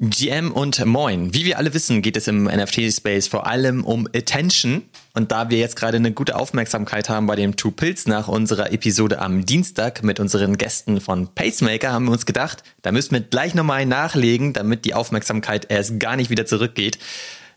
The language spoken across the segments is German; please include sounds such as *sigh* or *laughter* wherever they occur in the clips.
GM und Moin. Wie wir alle wissen, geht es im NFT-Space vor allem um Attention. Und da wir jetzt gerade eine gute Aufmerksamkeit haben bei dem Two Pills nach unserer Episode am Dienstag mit unseren Gästen von Pacemaker, haben wir uns gedacht, da müssen wir gleich nochmal nachlegen, damit die Aufmerksamkeit erst gar nicht wieder zurückgeht.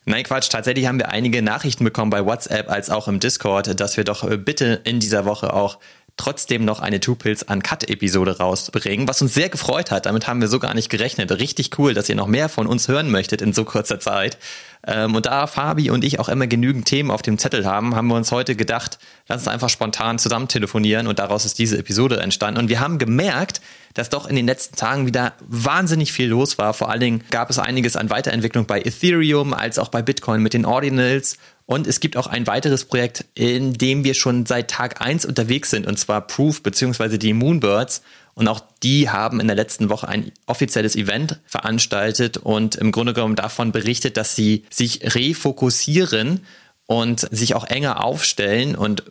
Nein, Quatsch. Tatsächlich haben wir einige Nachrichten bekommen bei WhatsApp als auch im Discord, dass wir doch bitte in dieser Woche auch trotzdem noch eine Two Pills Uncut Episode rausbringen, was uns sehr gefreut hat. Damit haben wir so gar nicht gerechnet. Richtig cool, dass ihr noch mehr von uns hören möchtet in so kurzer Zeit. Ähm, und da Fabi und ich auch immer genügend Themen auf dem Zettel haben, haben wir uns heute gedacht, lass uns einfach spontan zusammen telefonieren und daraus ist diese Episode entstanden. Und wir haben gemerkt, dass doch in den letzten Tagen wieder wahnsinnig viel los war. Vor allen Dingen gab es einiges an Weiterentwicklung bei Ethereum als auch bei Bitcoin mit den Ordinals und es gibt auch ein weiteres Projekt, in dem wir schon seit Tag 1 unterwegs sind, und zwar Proof bzw. die Moonbirds. Und auch die haben in der letzten Woche ein offizielles Event veranstaltet und im Grunde genommen davon berichtet, dass sie sich refokussieren und sich auch enger aufstellen. Und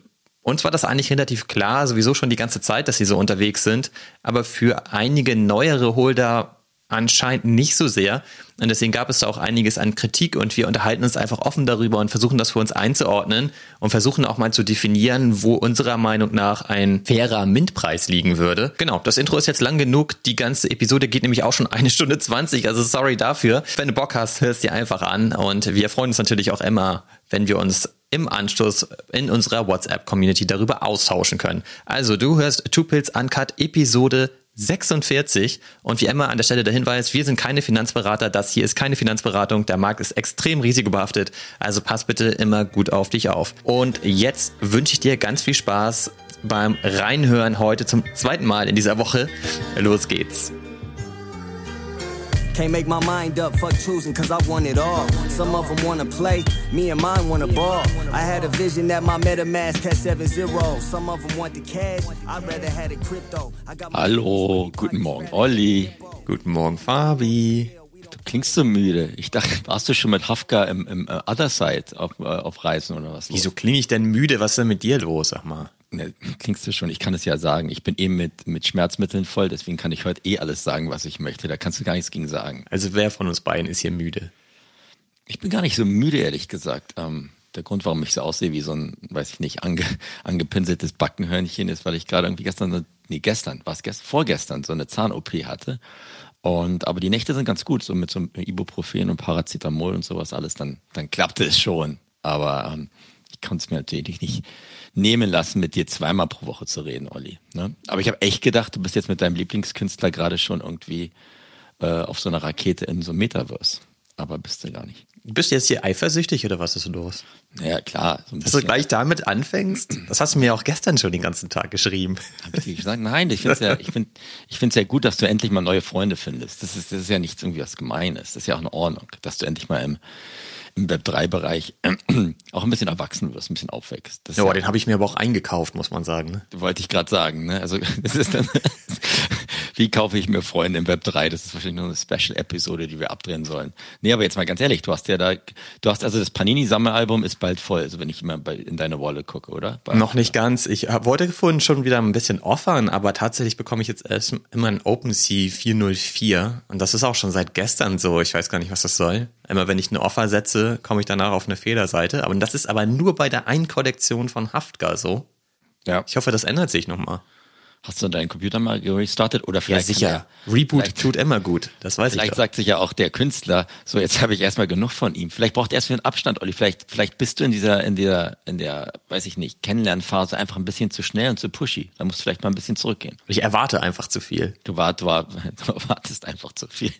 uns war das eigentlich relativ klar, sowieso schon die ganze Zeit, dass sie so unterwegs sind. Aber für einige neuere Holder anscheinend nicht so sehr. Und deswegen gab es da auch einiges an Kritik und wir unterhalten uns einfach offen darüber und versuchen das für uns einzuordnen und versuchen auch mal zu definieren, wo unserer Meinung nach ein fairer Mintpreis liegen würde. Genau, das Intro ist jetzt lang genug. Die ganze Episode geht nämlich auch schon eine Stunde zwanzig, also sorry dafür. Wenn du Bock hast, hörst dir einfach an und wir freuen uns natürlich auch immer, wenn wir uns im Anschluss in unserer WhatsApp-Community darüber austauschen können. Also du hörst Two Pills Uncut Episode 46. Und wie immer an der Stelle der Hinweis, wir sind keine Finanzberater, das hier ist keine Finanzberatung, der Markt ist extrem risikobehaftet, also pass bitte immer gut auf dich auf. Und jetzt wünsche ich dir ganz viel Spaß beim Reinhören heute zum zweiten Mal in dieser Woche. Los geht's. Can't make my mind up, fuck choosing, cause I want it all. Some of them wanna play, me and mine wanna ball. I had a vision that my MetaMask had 7 0. Some of them want the cash, I'd rather had a crypto. Hallo, guten Morgen, Olli. Guten Morgen, Fabi. Du klingst so müde. Ich dachte, warst du schon mit Hafka im, im uh, Other Side auf, uh, auf Reisen oder was? Wieso klinge ich denn müde? Was ist denn mit dir los, sag mal? Ne, klingst du schon, ich kann es ja sagen. Ich bin eben mit, mit Schmerzmitteln voll, deswegen kann ich heute eh alles sagen, was ich möchte. Da kannst du gar nichts gegen sagen. Also wer von uns beiden ist hier müde? Ich bin gar nicht so müde, ehrlich gesagt. Ähm, der Grund, warum ich so aussehe wie so ein, weiß ich nicht, ange, angepinseltes Backenhörnchen ist, weil ich gerade irgendwie gestern, nee, gestern, was gestern, vorgestern so eine Zahn-OP hatte. Und, aber die Nächte sind ganz gut, so mit so Ibuprofen und Paracetamol und sowas alles, dann, dann klappte es schon. Aber ähm, ich konnte es mir natürlich nicht nehmen lassen, mit dir zweimal pro Woche zu reden, Olli. Ne? Aber ich habe echt gedacht, du bist jetzt mit deinem Lieblingskünstler gerade schon irgendwie äh, auf so einer Rakete in so einem Metaverse. Aber bist du gar nicht. Bist du jetzt hier eifersüchtig oder was ist los? Ja, klar. So Dass du gleich damit anfängst? Das hast du mir auch gestern schon den ganzen Tag geschrieben. Hab ich dir gesagt? Nein, ich finde es ja, ich find, ich find's ja gut, dass du endlich mal neue Freunde findest. Das ist, das ist ja nichts irgendwie was Gemeines. Das ist ja auch in Ordnung, dass du endlich mal im, im Web3-Bereich *clears throat* auch ein bisschen erwachsen wirst, ein bisschen aufwächst. Das ja, ja den habe ich mir aber auch eingekauft, muss man sagen. Ne? Wollte ich gerade sagen. Ne? Also *laughs* das ist dann, *laughs* wie kaufe ich mir Freunde im Web 3? Das ist wahrscheinlich nur eine Special-Episode, die wir abdrehen sollen. Nee, aber jetzt mal ganz ehrlich, du hast ja da, du hast also das Panini-Sammelalbum ist bald voll, also wenn ich immer bei, in deine Wallet gucke, oder? Bei, Noch nicht ganz. Ich hab, wollte vorhin schon wieder ein bisschen offern, aber tatsächlich bekomme ich jetzt erst immer ein OpenSea 404 und das ist auch schon seit gestern so. Ich weiß gar nicht, was das soll. Immer wenn ich eine Offer setze, komme ich danach auf eine Fehlerseite. Aber das ist aber nur bei der einen Kollektion von Haftgar so. Ja. Ich hoffe, das ändert sich nochmal. Hast du deinen Computer mal restartet oder vielleicht? Ja, sicher. Der, Reboot tut immer gut. Das weiß vielleicht ich. Vielleicht sagt sich ja auch der Künstler, so jetzt habe ich erstmal genug von ihm. Vielleicht braucht er erst für einen Abstand, Olli. Vielleicht, vielleicht bist du in dieser, in der, in der, weiß ich nicht, Kennenlernphase einfach ein bisschen zu schnell und zu pushy. Da musst du vielleicht mal ein bisschen zurückgehen. Ich erwarte einfach zu viel. Du, wart, du, *laughs* du erwartest einfach zu viel.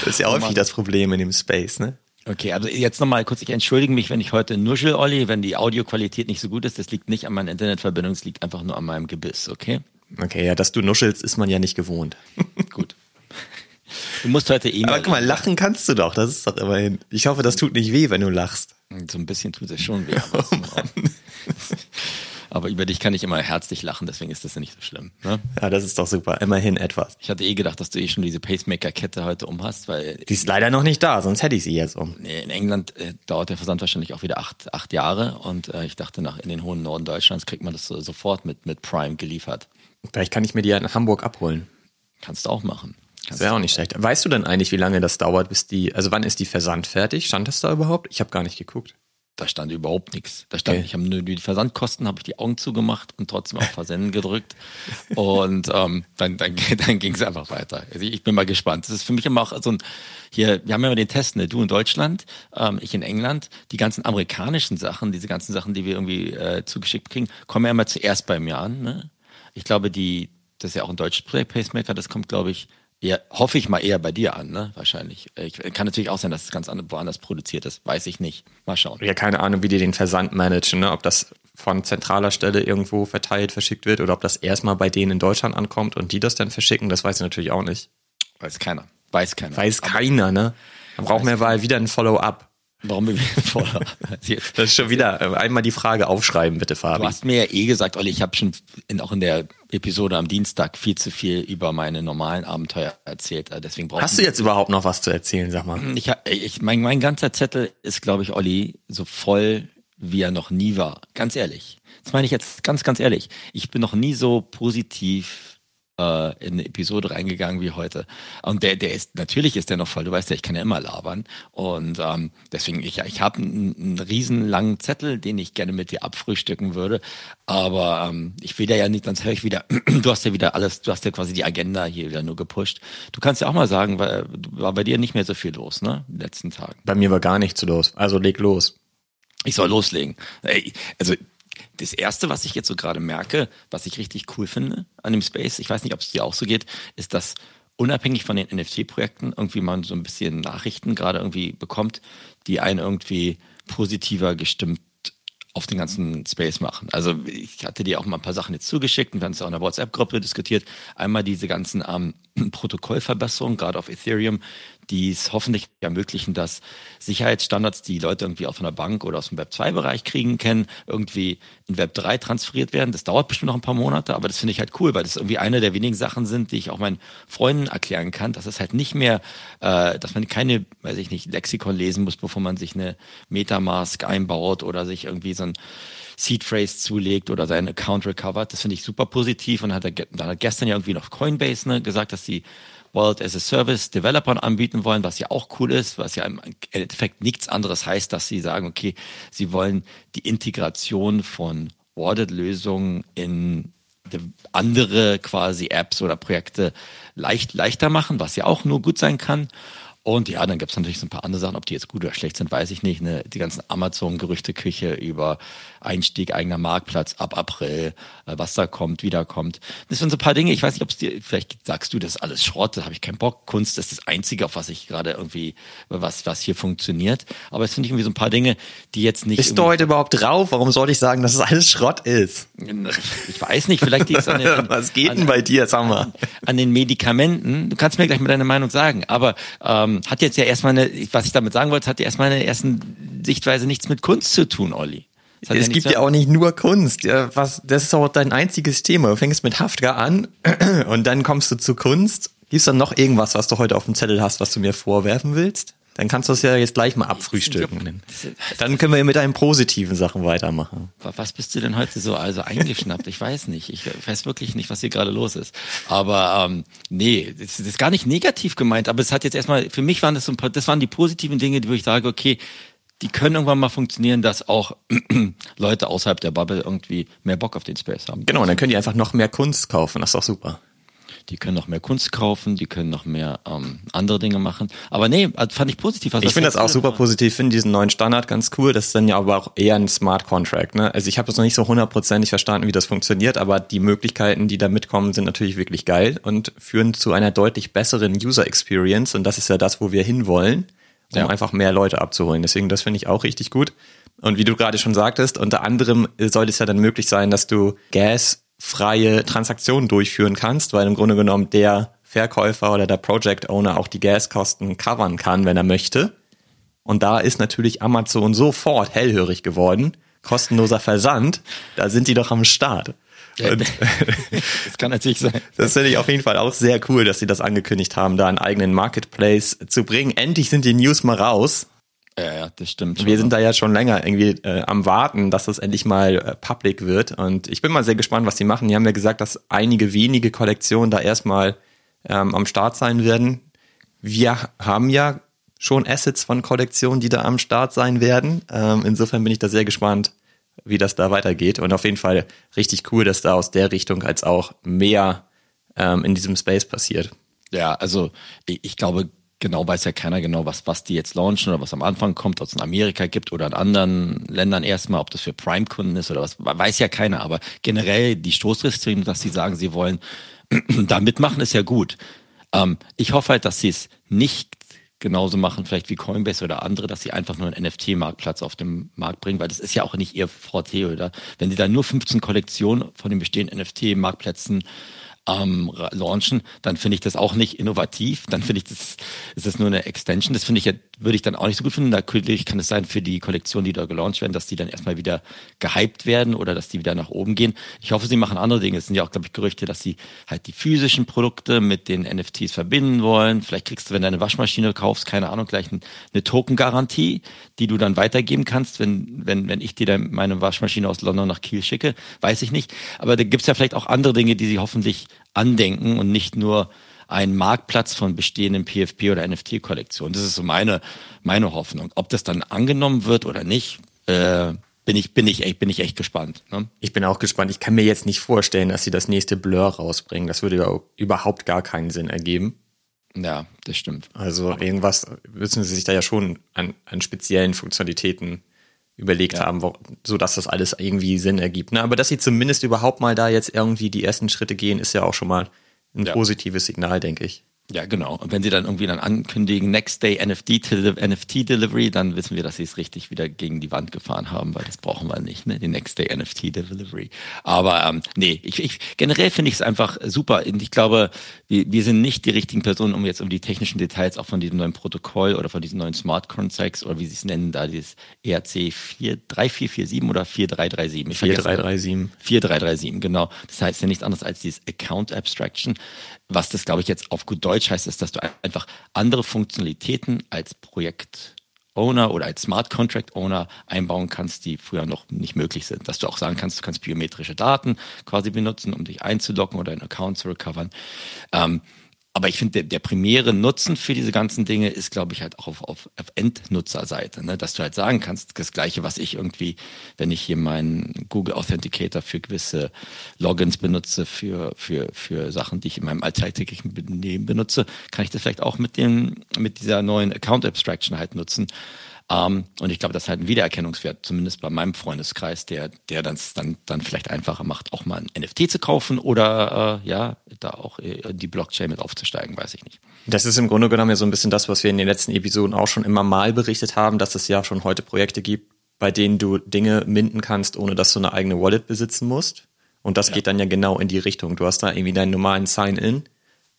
Das ist ja häufig das Problem in dem Space, ne? Okay, also jetzt nochmal kurz, ich entschuldige mich, wenn ich heute nuschel, Olli, wenn die Audioqualität nicht so gut ist. Das liegt nicht an meiner Internetverbindung, es liegt einfach nur an meinem Gebiss, okay? Okay, ja, dass du nuschelst, ist man ja nicht gewohnt. *laughs* Gut. Du musst heute eh Aber guck mal, lachen kannst du doch, das ist doch immerhin. Ich hoffe, das tut nicht weh, wenn du lachst. So ein bisschen tut es schon weh. Aber, *laughs* oh aber über dich kann ich immer herzlich lachen, deswegen ist das ja nicht so schlimm. Ne? Ja, das ist doch super. Immerhin etwas. Ich hatte eh gedacht, dass du eh schon diese Pacemaker-Kette heute um hast, weil. Die ist leider noch nicht da, sonst hätte ich sie jetzt um. In England äh, dauert der Versand wahrscheinlich auch wieder acht, acht Jahre und äh, ich dachte, nach in den hohen Norden Deutschlands kriegt man das so, sofort mit, mit Prime geliefert. Vielleicht kann ich mir die ja in Hamburg abholen. Kannst du auch machen. Das wäre auch nicht schlecht. Weißt du denn eigentlich, wie lange das dauert, bis die, also wann ist die Versand fertig? Stand das da überhaupt? Ich habe gar nicht geguckt. Da stand überhaupt nichts. Da stand, Okay. ich habe nur die Versandkosten, habe ich die Augen zugemacht und trotzdem auf Versenden gedrückt. Und ähm, dann, dann, *laughs* dann ging es einfach weiter. Also ich bin mal gespannt. Das ist für mich immer auch so ein, hier, wir haben ja immer den Test, ne? du in Deutschland, ähm, ich in England. Die ganzen amerikanischen Sachen, diese ganzen Sachen, die wir irgendwie äh, zugeschickt kriegen, kommen ja immer zuerst bei mir an. Ne? Ich glaube, die, das ist ja auch ein deutsches Play Pacemaker, das kommt, glaube ich, eher, hoffe ich mal eher bei dir an, ne? Wahrscheinlich. Ich, kann natürlich auch sein, dass es ganz an- woanders produziert ist. Weiß ich nicht. Mal schauen. Ja, keine Ahnung, wie die den Versand managen, ne? ob das von zentraler Stelle irgendwo verteilt, verschickt wird oder ob das erstmal bei denen in Deutschland ankommt und die das dann verschicken, das weiß ich natürlich auch nicht. Weiß keiner. Weiß keiner. Weiß keiner, ne? Dann brauchen wir mal wieder ein Follow-up. Warum wir wieder voller? Das ist schon wieder, äh, einmal die Frage aufschreiben, bitte, Du Fabi. hast mir ja eh gesagt, Olli, ich habe schon in, auch in der Episode am Dienstag viel zu viel über meine normalen Abenteuer erzählt. Äh, Deswegen Hast du jetzt überhaupt noch was zu erzählen, sag mal? Ich, ich, mein, mein ganzer Zettel ist, glaube ich, Olli, so voll, wie er noch nie war. Ganz ehrlich. Das meine ich jetzt ganz, ganz ehrlich. Ich bin noch nie so positiv äh, in eine Episode reingegangen wie heute. Und der, der ist, natürlich ist der noch voll. Du weißt ja, ich kann ja immer labern. Und ähm, deswegen, ich, ich habe einen, einen riesen langen Zettel, den ich gerne mit dir abfrühstücken würde. Aber ähm, ich will da ja nicht, sonst höre ich wieder, *clears throat* du hast ja wieder alles, du hast ja quasi die Agenda hier wieder nur gepusht. Du kannst ja auch mal sagen, weil war bei dir nicht mehr so viel los, ne? In den letzten Tagen. Bei mir war gar nichts los. Also leg los. Ich soll loslegen. Ey, Also das erste, was ich jetzt so gerade merke, was ich richtig cool finde an dem Space, ich weiß nicht, ob es dir auch so geht, ist, dass unabhängig von den NFT-Projekten irgendwie man so ein bisschen Nachrichten gerade irgendwie bekommt, die einen irgendwie positiver gestimmt auf den ganzen Space machen. Also ich hatte dir auch mal ein paar Sachen jetzt zugeschickt und wir haben es auch in der WhatsApp-Gruppe diskutiert. Einmal diese ganzen ähm, *clears throat* Protokollverbesserungen, gerade auf Ethereum, die es hoffentlich ermöglichen, dass Sicherheitsstandards, die Leute irgendwie auch von der Bank oder aus dem Web2-Bereich kriegen, kennen, irgendwie in Web3 transferiert werden. Das dauert bestimmt noch ein paar Monate, aber das finde ich halt cool, weil das irgendwie eine der wenigen Sachen sind, die ich auch meinen Freunden erklären kann, dass es halt nicht mehr, äh, dass man keine, weiß ich nicht, Lexikon lesen muss, bevor man sich eine Metamask einbaut oder sich irgendwie so ein Seed Phrase zulegt oder seinen Account recovert. Das finde ich super positiv und hat er, dann hat gestern ja irgendwie noch Coinbase ne, gesagt, dass die Wallet as a Service Developern anbieten wollen, was ja auch cool ist, was ja im Endeffekt nichts anderes heißt, dass sie sagen, okay, sie wollen die Integration von Wallet-Lösungen in de- andere quasi Apps oder Projekte leicht leichter machen, was ja auch nur gut sein kann. Und ja, dann gibt's natürlich so ein paar andere Sachen, ob die jetzt gut oder schlecht sind, weiß ich nicht. Ne? Die ganzen Amazon-Gerüchteküche über Einstieg eigener Marktplatz ab April, äh, was da kommt, wieder kommt. Das sind so ein paar Dinge, ich weiß nicht, ob es dir, vielleicht sagst du, das ist alles Schrott, da habe ich keinen Bock. Kunst ist das Einzige, auf was ich gerade irgendwie, was, was hier funktioniert. Aber es finde ich irgendwie so ein paar Dinge, die jetzt nicht. Bist du heute überhaupt drauf? Warum sollte ich sagen, dass es alles Schrott ist? *laughs* ich weiß nicht, vielleicht liegt es an den, *laughs* Was geht an, denn bei dir, sag mal? an den Medikamenten. Du kannst mir gleich mal deine Meinung sagen, aber ähm, hat jetzt ja erstmal eine, was ich damit sagen wollte, hat ja erstmal in der ersten Sichtweise nichts mit Kunst zu tun, Olli. Es nichts gibt ja auch nicht nur Kunst. Ja, was, das ist auch dein einziges Thema. Du fängst mit Haftka an *clears throat* und dann kommst du zu Kunst. Gibt's dann noch irgendwas, was du heute auf dem Zettel hast, was du mir vorwerfen willst? Dann kannst du es ja jetzt gleich mal abfrühstücken. Dann können wir mit deinen positiven Sachen weitermachen. Was bist du denn heute so also eingeschnappt? Ich weiß nicht. Ich weiß wirklich nicht, was hier gerade los ist. Aber ähm, nee, das ist gar nicht negativ gemeint. Aber es hat jetzt erstmal, für mich waren das so ein paar, das waren die positiven Dinge, wo ich sage, okay, die können irgendwann mal funktionieren, dass auch *clears throat* Leute außerhalb der Bubble irgendwie mehr Bock auf den Space haben. Genau, und dann können die einfach noch mehr Kunst kaufen. Das ist doch super. Die können noch mehr Kunst kaufen, die können noch mehr ähm, andere Dinge machen. Aber nee, also fand ich positiv. Was Ich finde das auch super war. positiv. Finde diesen neuen Standard ganz cool. Das ist dann ja aber auch eher ein Smart Contract. Ne? Also ich habe das noch nicht so hundertprozentig verstanden, wie das funktioniert, aber die Möglichkeiten, die da mitkommen, sind natürlich wirklich geil und führen zu einer deutlich besseren User Experience. Und das ist ja das, wo wir hinwollen, um Ja. einfach mehr Leute abzuholen. Deswegen, das finde ich auch richtig gut. Und wie du gerade schon sagtest, unter anderem soll es ja dann möglich sein, dass du gasfreie Transaktionen durchführen kannst, weil im Grunde genommen der Verkäufer oder der Project Owner auch die Gaskosten covern kann, wenn er möchte. Und da ist natürlich Amazon sofort hellhörig geworden. Kostenloser Versand, da sind die doch am Start. Und *laughs* Das kann natürlich sein. das finde ich auf jeden Fall auch sehr cool, dass sie das angekündigt haben, da einen eigenen Marketplace zu bringen. Endlich sind die News mal raus. Ja, ja, das stimmt. Wir sind da ja schon länger irgendwie äh, am Warten, dass das endlich mal äh, public wird. Und ich bin mal sehr gespannt, was die machen. Die haben ja gesagt, dass einige wenige Kollektionen da erstmal ähm, am Start sein werden. Wir haben ja schon Assets von Kollektionen, die da am Start sein werden. Ähm, insofern bin ich da sehr gespannt, wie das da weitergeht. Und auf jeden Fall richtig cool, dass da aus der Richtung als auch mehr ähm, in diesem Space passiert. Ja, also ich, ich glaube, genau weiß ja keiner genau, was, was die jetzt launchen oder was am Anfang kommt, ob es in Amerika gibt oder in anderen Ländern erstmal, ob das für Prime-Kunden ist oder was, weiß ja keiner. Aber generell die Stoßrichtung, dass sie sagen, sie wollen *clears throat* da mitmachen, ist ja gut. Ähm, ich hoffe halt, dass sie es nicht genauso machen, vielleicht wie Coinbase oder andere, dass sie einfach nur einen NFT-Marktplatz auf den Markt bringen, weil das ist ja auch nicht ihr Forte, oder? Wenn sie da nur 15 Kollektionen von den bestehenden NFT-Marktplätzen ähm, launchen, dann finde ich das auch nicht innovativ. Dann finde ich das, ist das nur eine Extension. Das finde ich ja, würde ich dann auch nicht so gut finden. Natürlich kann es sein für die Kollektionen, die da gelauncht werden, dass die dann erstmal wieder gehypt werden oder dass die wieder nach oben gehen. Ich hoffe, sie machen andere Dinge. Es sind ja auch, glaube ich, Gerüchte, dass sie halt die physischen Produkte mit den NFTs verbinden wollen. Vielleicht kriegst du, wenn du eine Waschmaschine kaufst, keine Ahnung, gleich eine Token-Garantie, die du dann weitergeben kannst, wenn, wenn, wenn ich dir dann meine Waschmaschine aus London nach Kiel schicke. Weiß ich nicht. Aber da gibt es ja vielleicht auch andere Dinge, die sie hoffentlich andenken und nicht nur einen Marktplatz von bestehenden PFP oder NFT-Kollektionen. Das ist so meine, meine Hoffnung. Ob das dann angenommen wird oder nicht, äh, bin ich, bin ich echt, bin ich echt gespannt. Ne? Ich bin auch gespannt. Ich kann mir jetzt nicht vorstellen, dass sie das nächste Blur rausbringen. Das würde überhaupt gar keinen Sinn ergeben. Ja, das stimmt. Also irgendwas müssen sie sich da ja schon an, an speziellen Funktionalitäten überlegt ja. haben, wo, so dass das alles irgendwie Sinn ergibt. Ne? Aber dass sie zumindest überhaupt mal da jetzt irgendwie die ersten Schritte gehen, ist ja auch schon mal ein ja. positives Signal, denke ich. Ja, genau. Und wenn sie dann irgendwie dann ankündigen, Next Day NFT, NFT Delivery, dann wissen wir, dass sie es richtig wieder gegen die Wand gefahren haben, weil das brauchen wir nicht, ne? Die Next Day NFT Delivery. Aber ähm, nee, ich, ich generell finde ich es einfach super. Ich glaube, wir, wir sind nicht die richtigen Personen, um jetzt um die technischen Details auch von diesem neuen Protokoll oder von diesen neuen Smart Contracts oder wie sie es nennen, da dieses ERC 43447 oder 4337. 4337. 4337, genau. Das heißt ja nichts anderes als dieses Account Abstraction. Was das, glaube ich, jetzt auf gut Deutsch heißt, ist, dass du einfach andere Funktionalitäten als Projekt Owner oder als Smart Contract Owner einbauen kannst, die früher noch nicht möglich sind. Dass du auch sagen kannst, du kannst biometrische Daten quasi benutzen, um dich einzuloggen oder einen Account zu recovern. Ähm, aber ich finde, der, der primäre Nutzen für diese ganzen Dinge ist, glaube ich, halt auch auf, auf, auf Endnutzerseite, ne? dass du halt sagen kannst, das Gleiche, was ich irgendwie, wenn ich hier meinen Google Authenticator für gewisse Logins benutze, für, für, für Sachen, die ich in meinem alltäglichen Benehmen benutze, kann ich das vielleicht auch mit dem, mit dieser neuen Account Abstraction halt nutzen. Ähm, und ich glaube, das ist halt ein Wiedererkennungswert, zumindest bei meinem Freundeskreis, der, der das dann, dann vielleicht einfacher macht, auch mal ein NFT zu kaufen oder äh, ja, da auch äh, die Blockchain mit aufzusteigen, weiß ich nicht. Das ist im Grunde genommen ja so ein bisschen das, was wir in den letzten Episoden auch schon immer mal berichtet haben, dass es ja schon heute Projekte gibt, bei denen du Dinge minden kannst, ohne dass du eine eigene Wallet besitzen musst. Und das ja. geht dann ja genau in die Richtung. Du hast da irgendwie deinen normalen Sign-in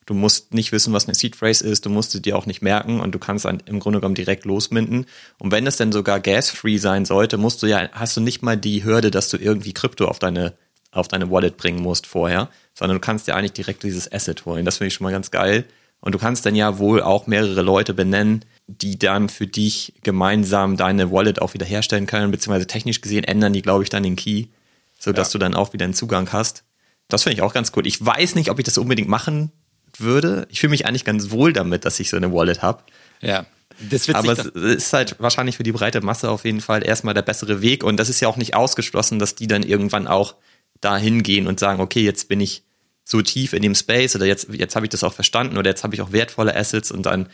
Du musst nicht wissen, was eine Seed Phrase ist, du musst sie dir auch nicht merken und du kannst dann im Grunde genommen direkt losminden. Und wenn es denn sogar gas-free sein sollte, musst du ja, hast du nicht mal die Hürde, dass du irgendwie Krypto auf deine, auf deine Wallet bringen musst vorher, sondern du kannst dir eigentlich direkt dieses Asset holen. Das finde ich schon mal ganz geil. Und du kannst dann ja wohl auch mehrere Leute benennen, die dann für dich gemeinsam deine Wallet auch wieder herstellen können, beziehungsweise technisch gesehen ändern die, glaube ich, dann den Key, sodass ja. du dann auch wieder einen Zugang hast. Das finde ich auch ganz gut. Ich weiß nicht, ob ich das unbedingt machen würde. Ich fühle mich eigentlich ganz wohl damit, dass ich so eine Wallet habe. Ja. Das wird Aber es ist halt wahrscheinlich für die breite Masse auf jeden Fall erstmal der bessere Weg. Und das ist ja auch nicht ausgeschlossen, dass die dann irgendwann auch da hingehen und sagen, okay, jetzt bin ich so tief in dem Space oder jetzt, jetzt habe ich das auch verstanden oder jetzt habe ich auch wertvolle Assets und dann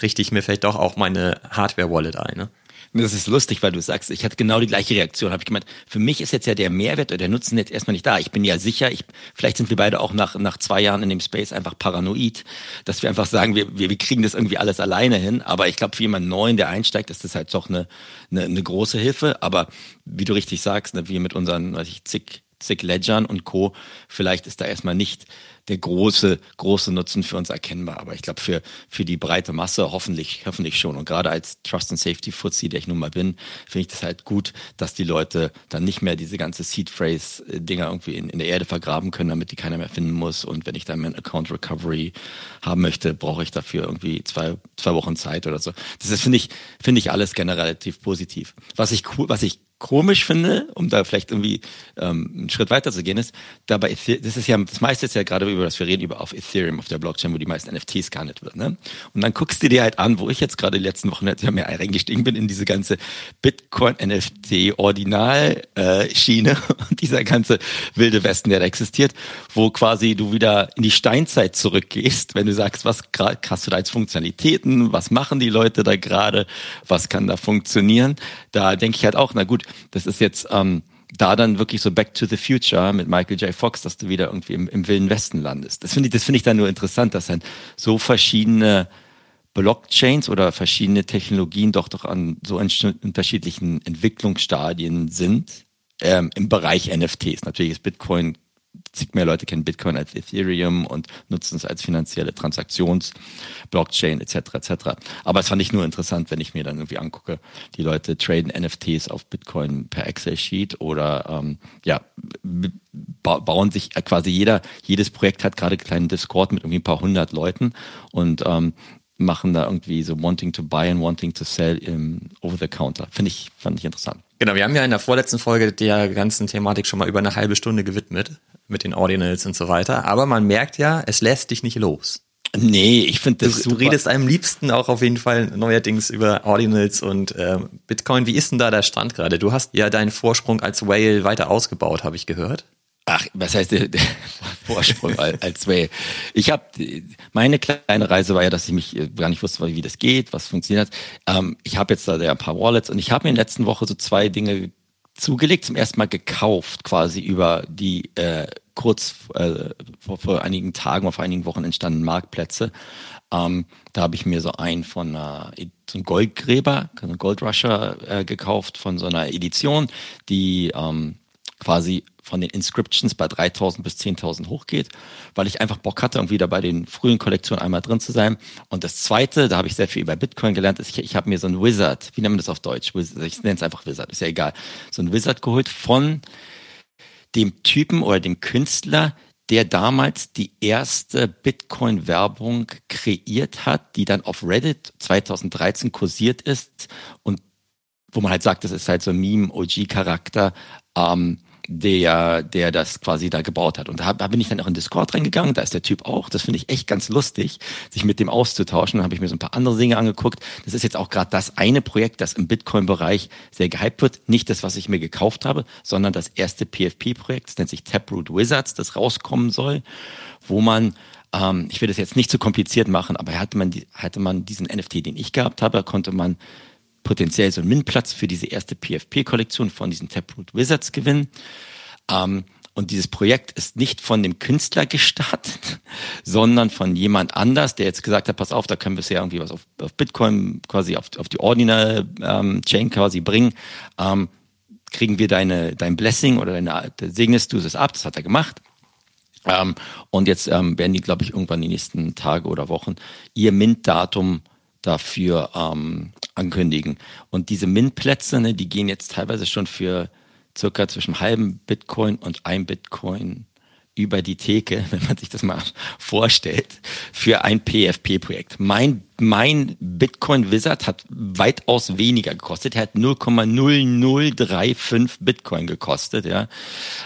richte ich mir vielleicht doch auch meine Hardware-Wallet ein. Ne? Das ist lustig, weil du sagst, ich hatte genau die gleiche Reaktion. Habe ich gemeint, für mich ist jetzt ja der Mehrwert oder der Nutzen jetzt erstmal nicht da. Ich bin ja sicher, ich, vielleicht sind wir beide auch nach, nach zwei Jahren in dem Space einfach paranoid, dass wir einfach sagen, wir, wir, wir kriegen das irgendwie alles alleine hin. Aber ich glaube, für jemanden Neuen, der einsteigt, ist das halt doch eine, eine, eine große Hilfe. Aber wie du richtig sagst, ne, wir mit unseren, weiß ich, zig zig Ledgern und Co. Vielleicht ist da erstmal nicht der große, große Nutzen für uns erkennbar. Aber ich glaube, für, für die breite Masse hoffentlich, hoffentlich schon. Und gerade als Trust and Safety Fuzzy, der ich nun mal bin, finde ich das halt gut, dass die Leute dann nicht mehr diese ganze Seed Phrase Dinger irgendwie in, in der Erde vergraben können, damit die keiner mehr finden muss. Und wenn ich dann mein Account Recovery haben möchte, brauche ich dafür irgendwie zwei, zwei Wochen Zeit oder so. Das ist, finde ich, finde ich alles generell relativ positiv. Was ich cool, was ich komisch finde, um da vielleicht irgendwie ähm, einen Schritt weiter zu gehen, ist, dabei, das ist ja, das meiste ist ja gerade über das wir reden, über auf Ethereum, auf der Blockchain, wo die meisten NFTs gehandelt wird. Ne? Und dann guckst du dir halt an, wo ich jetzt gerade die letzten Wochen ja mehr reingestiegen bin in diese ganze Bitcoin-NFT-Ordinal-Schiene äh, *laughs* und dieser ganze wilde Westen, der da existiert, wo quasi du wieder in die Steinzeit zurückgehst, wenn du sagst, was hast du da als Funktionalitäten, was machen die Leute da gerade, was kann da funktionieren. Da denke ich halt auch, na gut, das ist jetzt ähm, da dann wirklich so Back to the Future mit Michael J. Fox, dass du wieder irgendwie im, im Wilden Westen landest. Das finde ich, das ich dann nur interessant, dass dann so verschiedene Blockchains oder verschiedene Technologien doch doch an so unterschiedlichen Entwicklungsstadien sind ähm, im Bereich NFTs. Natürlich ist Bitcoin zig mehr Leute kennen Bitcoin als Ethereum und nutzen es als finanzielle Transaktions-Blockchain etc. etc. Aber es fand ich nur interessant, wenn ich mir dann irgendwie angucke, die Leute traden NFTs auf Bitcoin per Excel-Sheet oder ähm, ja, ba bauen sich quasi jeder, jedes Projekt hat gerade einen kleinen Discord mit irgendwie ein paar hundert Leuten und ähm, machen da irgendwie so wanting to buy and wanting to sell im over the counter. Finde ich, fand ich interessant. Genau, wir haben ja in der vorletzten Folge der ganzen Thematik schon mal über eine halbe Stunde gewidmet mit den Ordinals und so weiter. Aber man merkt ja, es lässt dich nicht los. Nee, ich finde das. Du, du redest am liebsten auch auf jeden Fall neuerdings über Ordinals und äh, Bitcoin. Wie ist denn da der Stand gerade? Du hast ja deinen Vorsprung als Whale weiter ausgebaut, habe ich gehört. Ach, was heißt der, Vorsprung als Whale? Ich habe meine kleine Reise war ja, dass ich mich äh, gar nicht wusste, wie das geht, was funktioniert. Ähm, ich habe jetzt da ein paar Wallets und ich habe mir in der letzten Woche so zwei Dinge zugelegt, zum ersten Mal gekauft, quasi über die äh, kurz äh, vor, vor einigen Tagen oder vor einigen Wochen entstandenen Marktplätze. Ähm, da habe ich mir so einen von äh, so einem Goldgräber, so einen Goldrusher äh, gekauft von so einer Edition, die ähm, quasi von den Inscriptions bei 3000 bis 10.000 hochgeht, weil ich einfach Bock hatte, irgendwie da bei den frühen Kollektionen einmal drin zu sein. Und das zweite, da habe ich sehr viel über Bitcoin gelernt, ist, ich, ich habe mir so ein Wizard, wie nennt man das auf Deutsch? Ich nenne es einfach Wizard, ist ja egal. So ein Wizard geholt von dem Typen oder dem Künstler, der damals die erste Bitcoin-Werbung kreiert hat, die dann auf Reddit 2013 kursiert ist und wo man halt sagt, das ist halt so ein Meme-OG-Charakter. Ähm, der, der das quasi da gebaut hat. Und da, da bin ich dann auch in Discord reingegangen, da ist der Typ auch. Das finde ich echt ganz lustig, sich mit dem auszutauschen. Dann habe ich mir so ein paar andere Dinge angeguckt. Das ist jetzt auch gerade das eine Projekt, das im Bitcoin-Bereich sehr gehypt wird. Nicht das, was ich mir gekauft habe, sondern das erste PFP-Projekt. Das nennt sich Taproot Wizards, das rauskommen soll, wo man ähm, ich will das jetzt nicht zu kompliziert machen, aber hatte man, die, hatte man diesen NFT, den ich gehabt habe, konnte man potenziell so einen MINT-Platz für diese erste PFP-Kollektion von diesen Taproot Wizards gewinnen. Ähm, und dieses Projekt ist nicht von dem Künstler gestartet, *laughs* sondern von jemand anders, der jetzt gesagt hat, pass auf, da können wir es ja irgendwie was auf, auf Bitcoin, quasi auf, auf die Ordinal ähm, Chain quasi bringen. Ähm, kriegen wir deine, dein Blessing oder deine, segnest du es ab? Das hat er gemacht. Ähm, und jetzt ähm, werden die, glaube ich, irgendwann die nächsten Tage oder Wochen ihr Mint-Datum dafür ähm, ankündigen. Und diese Mint-Plätze, ne, die gehen jetzt teilweise schon für circa zwischen halben Bitcoin und ein Bitcoin über die Theke, *laughs* wenn man sich das mal vorstellt, für ein PFP-Projekt. Mein, mein Bitcoin Wizard hat weitaus weniger gekostet. Er hat 0,0035 Bitcoin gekostet, ja.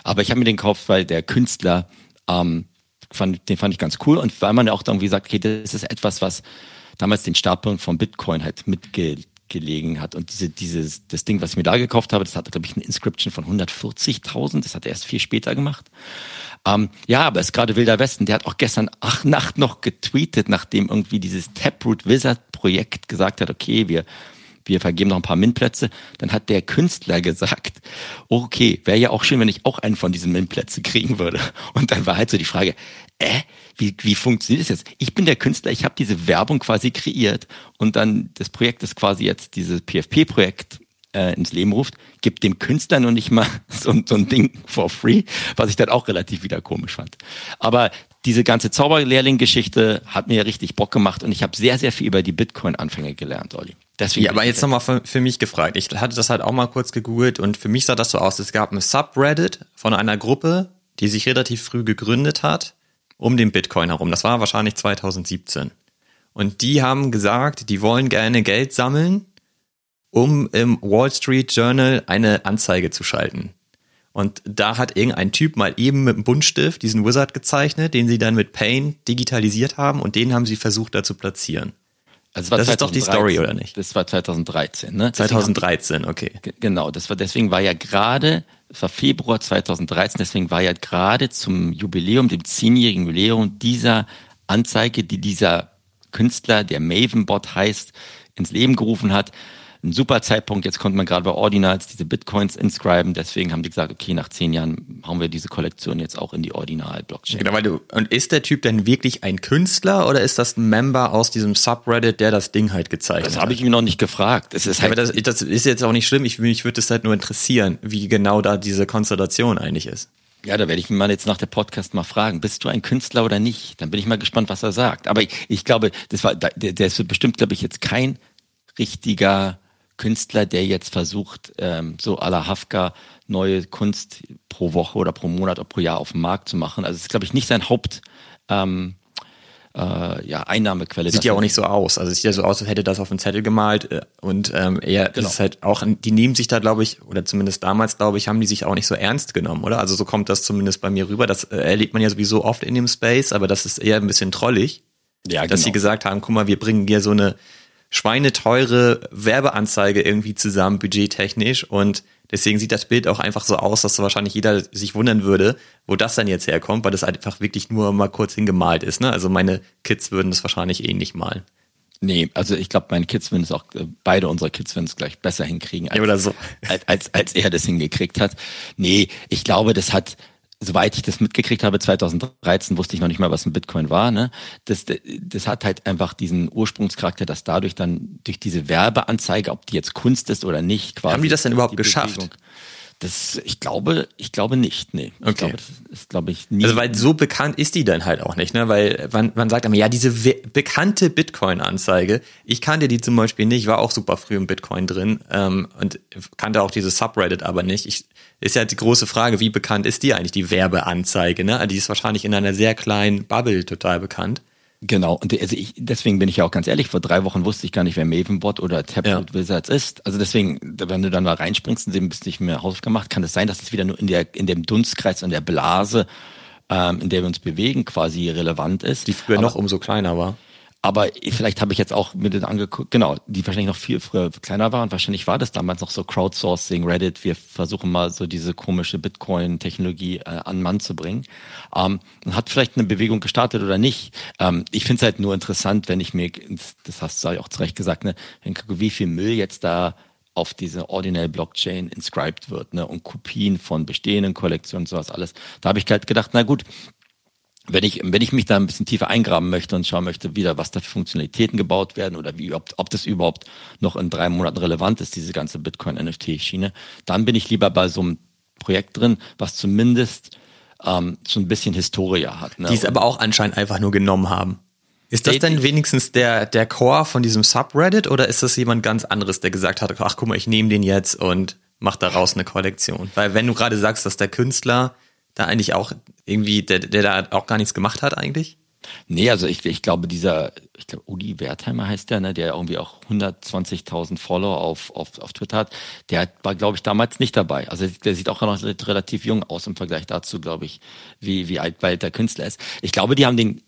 Aber ich habe mir den gekauft, weil der Künstler, ähm, fand, den fand ich ganz cool und weil man ja auch irgendwie sagt, okay, das ist etwas, was damals den Startpunkt von Bitcoin halt mitgelegen hat. Und diese, dieses, das Ding, was ich mir da gekauft habe, das hatte, glaube ich, eine Inscription von 140.000. Das hat er erst viel später gemacht. Ähm, ja, aber es ist gerade Wilder Westen. Der hat auch gestern ach, Nacht noch getweetet, nachdem irgendwie dieses Taproot Wizard Projekt gesagt hat, okay, wir wir vergeben noch ein paar MINT-Plätze. Dann hat der Künstler gesagt, okay, wäre ja auch schön, wenn ich auch einen von diesen MINT-Plätzen kriegen würde. Und dann war halt so die Frage, äh, wie, wie funktioniert das jetzt? Ich bin der Künstler, ich habe diese Werbung quasi kreiert und dann das Projekt ist quasi jetzt dieses PFP-Projekt äh, ins Leben ruft, gibt dem Künstler noch nicht mal *laughs* so, so ein Ding for free, was ich dann auch relativ wieder komisch fand. Aber diese ganze Zauberlehrling-Geschichte hat mir richtig Bock gemacht und ich habe sehr, sehr viel über die Bitcoin-Anfänge gelernt, Olli. Deswegen ja, aber jetzt nochmal für, für mich gefragt. Ich hatte das halt auch mal kurz gegoogelt und für mich sah das so aus, es gab ein Subreddit von einer Gruppe, die sich relativ früh gegründet hat, um den Bitcoin herum. Das war wahrscheinlich 2017. Und die haben gesagt, die wollen gerne Geld sammeln, um im Wall Street Journal eine Anzeige zu schalten. Und da hat irgendein Typ mal eben mit einem Buntstift diesen Wizard gezeichnet, den sie dann mit Paint digitalisiert haben und den haben sie versucht da zu platzieren. Also das 2013, ist doch die Story, oder nicht? Das war 2013, ne? 2013, okay. Genau, das war, deswegen war ja gerade, es war Februar 2013, deswegen war ja gerade zum Jubiläum, dem zehnjährigen Jubiläum dieser Anzeige, die dieser Künstler, der Mavenbot heißt, ins Leben gerufen hat, ein super Zeitpunkt. Jetzt konnte man gerade bei Ordinals diese Bitcoins inscriben. Deswegen haben die gesagt, okay, nach zehn Jahren hauen wir diese Kollektion jetzt auch in die Ordinal-Blockchain. Genau, weil du, und ist der Typ denn wirklich ein Künstler oder ist das ein Member aus diesem Subreddit, der das Ding halt gezeichnet hat? Das habe ich mir noch nicht gefragt. Das ist halt, ja, das, das, ist jetzt auch nicht schlimm. Ich, mich würde es halt nur interessieren, wie genau da diese Konstellation eigentlich ist. Ja, da werde ich ihn mal jetzt nach der Podcast mal fragen, bist du ein Künstler oder nicht? Dann bin ich mal gespannt, was er sagt. Aber ich, ich glaube, das war, der, der ist bestimmt, glaube ich, jetzt kein richtiger Künstler, der jetzt versucht, ähm, so à la Hafka neue Kunst pro Woche oder pro Monat oder pro Jahr auf den Markt zu machen. Also es ist, glaube ich, nicht sein Haupt ähm, äh, ja, Einnahmequelle. Sieht ja auch nicht so aus. Also es sieht ja so aus, als hätte das auf einen Zettel gemalt äh, und ähm, eher genau. ist halt auch, die nehmen sich da, glaube ich, oder zumindest damals, glaube ich, haben die sich auch nicht so ernst genommen, oder? Also so kommt das zumindest bei mir rüber. Das äh, erlebt man ja sowieso oft in dem Space, aber das ist eher ein bisschen trollig. Ja, dass genau. sie gesagt haben, guck mal, wir bringen dir so eine schweineteure Werbeanzeige irgendwie zusammen, budgettechnisch. Und deswegen sieht das Bild auch einfach so aus, dass wahrscheinlich jeder sich wundern würde, wo das dann jetzt herkommt, weil das einfach wirklich nur mal kurz hingemalt ist. Ne? Also meine Kids würden das wahrscheinlich eh nicht malen. Nee, also ich glaube, meine Kids würden es auch, äh, beide unsere Kids würden es gleich besser hinkriegen, als, ja, so. als, als, als er das hingekriegt hat. Nee, ich glaube, das hat, soweit ich das mitgekriegt habe, 2013 wusste ich noch nicht mal, was ein Bitcoin war. Ne? Das, das hat halt einfach diesen Ursprungscharakter, dass dadurch dann durch diese Werbeanzeige, ob die jetzt Kunst ist oder nicht, quasi. Haben die das denn überhaupt geschafft? Bewegung, das, ich glaube, ich glaube nicht, nee. Ich okay. glaube, das ist, glaube ich, nie. Also, weil so bekannt ist die dann halt auch nicht, ne? Weil man, man sagt immer, ja, diese bekannte Bitcoin-Anzeige, ich kannte die zum Beispiel nicht, war auch super früh im Bitcoin drin ähm, und kannte auch diese Subreddit aber nicht. Ich, ist ja die große Frage, wie bekannt ist die eigentlich, die Werbeanzeige, ne? Die ist wahrscheinlich in einer sehr kleinen Bubble total bekannt. Genau, und also ich, deswegen bin ich ja auch ganz ehrlich, vor drei Wochen wusste ich gar nicht, wer Mavenbot oder Taproot ja. Wizards ist. Also deswegen, wenn du dann mal reinspringst und ein bisschen nicht mehr Hausaufgaben gemacht, kann es sein, dass es wieder nur in der in dem Dunstkreis und der Blase, ähm, in der wir uns bewegen, quasi relevant ist. Die früher Aber, noch umso kleiner war. Aber vielleicht habe ich jetzt auch mir den angeguckt, genau, die wahrscheinlich noch viel früher kleiner war und wahrscheinlich war das damals noch so Crowdsourcing, Reddit, wir versuchen mal so diese komische Bitcoin-Technologie äh, an Mann zu bringen. Ähm, hat vielleicht eine Bewegung gestartet oder nicht. Ähm, ich finde es halt nur interessant, wenn ich mir, das hast du auch zu Recht gesagt, ne, wie viel Müll jetzt da auf diese Ordinal Blockchain inscribed wird, ne, und Kopien von bestehenden Kollektionen sowas alles. Da habe ich halt gedacht, na gut, wenn ich, wenn ich mich da ein bisschen tiefer eingraben möchte und schauen möchte, wieder, was da für Funktionalitäten gebaut werden oder wie, ob, ob das überhaupt noch in drei Monaten relevant ist, diese ganze Bitcoin-NFT-Schiene, dann bin ich lieber bei so einem Projekt drin, was zumindest ähm, so ein bisschen Historie hat. Ne? Die es aber auch anscheinend einfach nur genommen haben. Ist das denn wenigstens der, der Core von diesem Subreddit oder ist das jemand ganz anderes, der gesagt hat, ach guck mal, ich nehme den jetzt und mach daraus eine Kollektion? Weil wenn du gerade sagst, dass der Künstler da eigentlich auch irgendwie, der, der da auch gar nichts gemacht hat eigentlich? Nee, also ich, ich glaube, dieser, ich glaube, Uli Wertheimer heißt der, ne, der irgendwie auch 120.000 Follower auf, auf, auf Twitter hat, der war, glaube ich, damals nicht dabei. Also der sieht auch noch relativ jung aus im Vergleich dazu, glaube ich, wie, wie alt bald der Künstler ist. Ich glaube, die haben den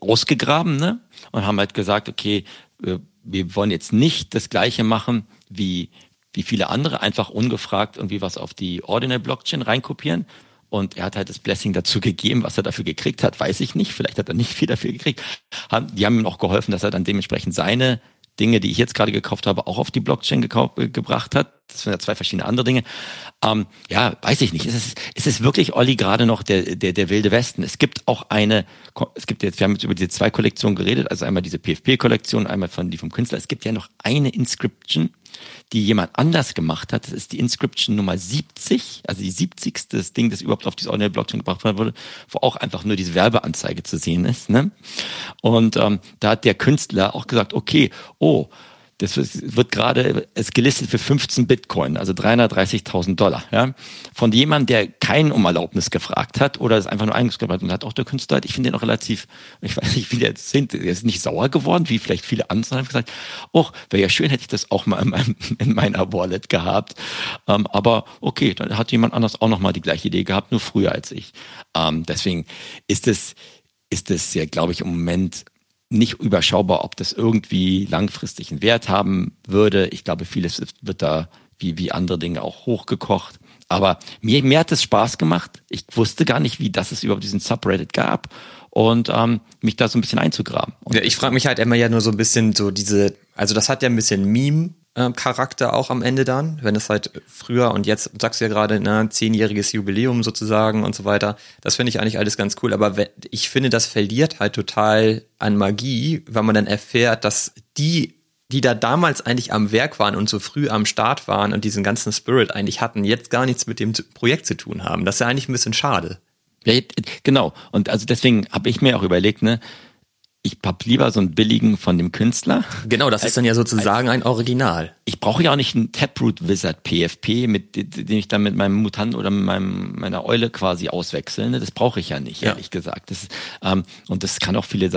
ausgegraben, ne, und haben halt gesagt, okay, wir, wir wollen jetzt nicht das Gleiche machen wie, wie viele andere, einfach ungefragt irgendwie was auf die Ordinal Blockchain reinkopieren, und er hat halt das Blessing dazu gegeben, was er dafür gekriegt hat, weiß ich nicht. Vielleicht hat er nicht *laughs* viel dafür gekriegt. Die haben ihm auch geholfen, dass er dann dementsprechend seine Dinge, die ich jetzt gerade gekauft habe, auch auf die Blockchain gekauft, äh, gebracht hat. Das sind ja zwei verschiedene andere Dinge. Ähm, ja, weiß ich nicht. Ist es, ist es wirklich, Olli, gerade noch der, der, der wilde Westen? Es gibt auch eine, es gibt jetzt, wir haben jetzt über diese zwei Kollektionen geredet, also einmal diese PFP-Kollektion, einmal von die vom Künstler. Es gibt ja noch eine Inscription, die jemand anders gemacht hat. Das ist die Inscription Nummer 70, also die 70. Das Ding, das überhaupt auf diese Ordinary Blockchain gebracht wurde, wo auch einfach nur diese Werbeanzeige zu sehen ist. Ne? Und ähm, da hat der Künstler auch gesagt, okay, oh, das wird gerade, es gelistet für 15 Bitcoin, also 330.000 Dollar, ja. Von jemandem, der keinen um Erlaubnis gefragt hat oder es einfach nur eingeschrieben hat und hat auch der Künstler, ich finde den auch relativ, ich weiß nicht, wie der jetzt sind, der ist nicht sauer geworden, wie vielleicht viele andere haben gesagt, oh, wäre ja schön, hätte ich das auch mal in, meinem, *laughs* in meiner Wallet gehabt. Ähm, aber okay, dann hat jemand anders auch nochmal die gleiche Idee gehabt, nur früher als ich. Ähm, deswegen ist es, ist es ja, glaube ich, im Moment nicht überschaubar, ob das irgendwie langfristig einen Wert haben würde. Ich glaube, vieles wird da wie, wie andere Dinge auch hochgekocht. Aber mir, mir hat es Spaß gemacht. Ich wusste gar nicht, wie das es überhaupt diesen Subreddit gab und ähm, mich da so ein bisschen einzugraben. Ja, ich frage mich halt immer ja nur so ein bisschen so diese, also das hat ja ein bisschen Meme Charakter auch am Ende dann, wenn es halt früher und jetzt sagst du ja gerade, ne, zehnjähriges Jubiläum sozusagen und so weiter. Das finde ich eigentlich alles ganz cool, aber ich finde, das verliert halt total an Magie, wenn man dann erfährt, dass die die da damals eigentlich am Werk waren und so früh am Start waren und diesen ganzen Spirit eigentlich hatten, jetzt gar nichts mit dem Projekt zu tun haben. Das ist ja eigentlich ein bisschen schade. Ja, genau. Und also deswegen habe ich mir auch überlegt, ne, ich hab lieber so einen billigen von dem Künstler. Genau, das als, ist dann ja sozusagen ein Original. Ich brauche ja auch nicht einen Taproot Wizard PFP, mit den ich dann mit meinem Mutant oder mit meinem, meiner Eule quasi auswechseln. Das brauche ich ja nicht, ja. ehrlich gesagt. Das, ähm, und das kann auch viele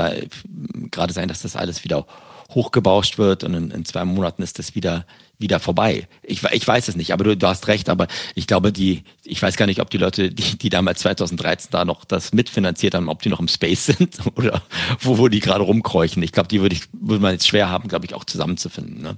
gerade sein, dass das alles wieder hochgebauscht wird und in, in zwei Monaten ist das wieder wieder vorbei. Ich, ich weiß es nicht, aber du, du hast recht, aber ich glaube, die, ich weiß gar nicht, ob die Leute, die, die damals 2013 da noch das mitfinanziert haben, ob die noch im Space *laughs* sind oder wo, wo die gerade rumkräuchen. Ich glaube, die würde ich, würde man jetzt schwer haben, glaube ich, auch zusammenzufinden. Ne?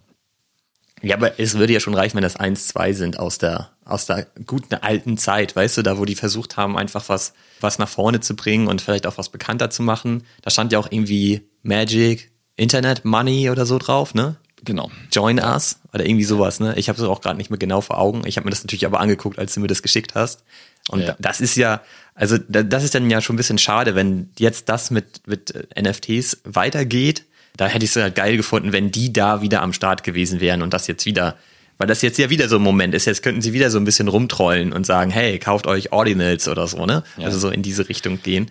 Ja, aber es würde ja schon reichen, wenn das eins, zwei sind aus der, aus der guten alten Zeit, weißt du, da wo die versucht haben, einfach was, was nach vorne zu bringen und vielleicht auch was bekannter zu machen. Da stand ja auch irgendwie Magic, Internet Money oder so drauf, ne? Genau. Join Us oder irgendwie sowas, ne? Ich habe es auch gerade nicht mehr genau vor Augen. Ich habe mir das natürlich aber angeguckt, als du mir das geschickt hast. Und ja. das ist ja, also das ist dann ja schon ein bisschen schade, wenn jetzt das mit, mit NFTs weitergeht. Da hätte ich es ja geil gefunden, wenn die da wieder am Start gewesen wären und das jetzt wieder, weil das jetzt ja wieder so ein Moment ist. Jetzt könnten sie wieder so ein bisschen rumtrollen und sagen, hey, kauft euch Ordinals oder so, ne? Ja. Also so in diese Richtung gehen.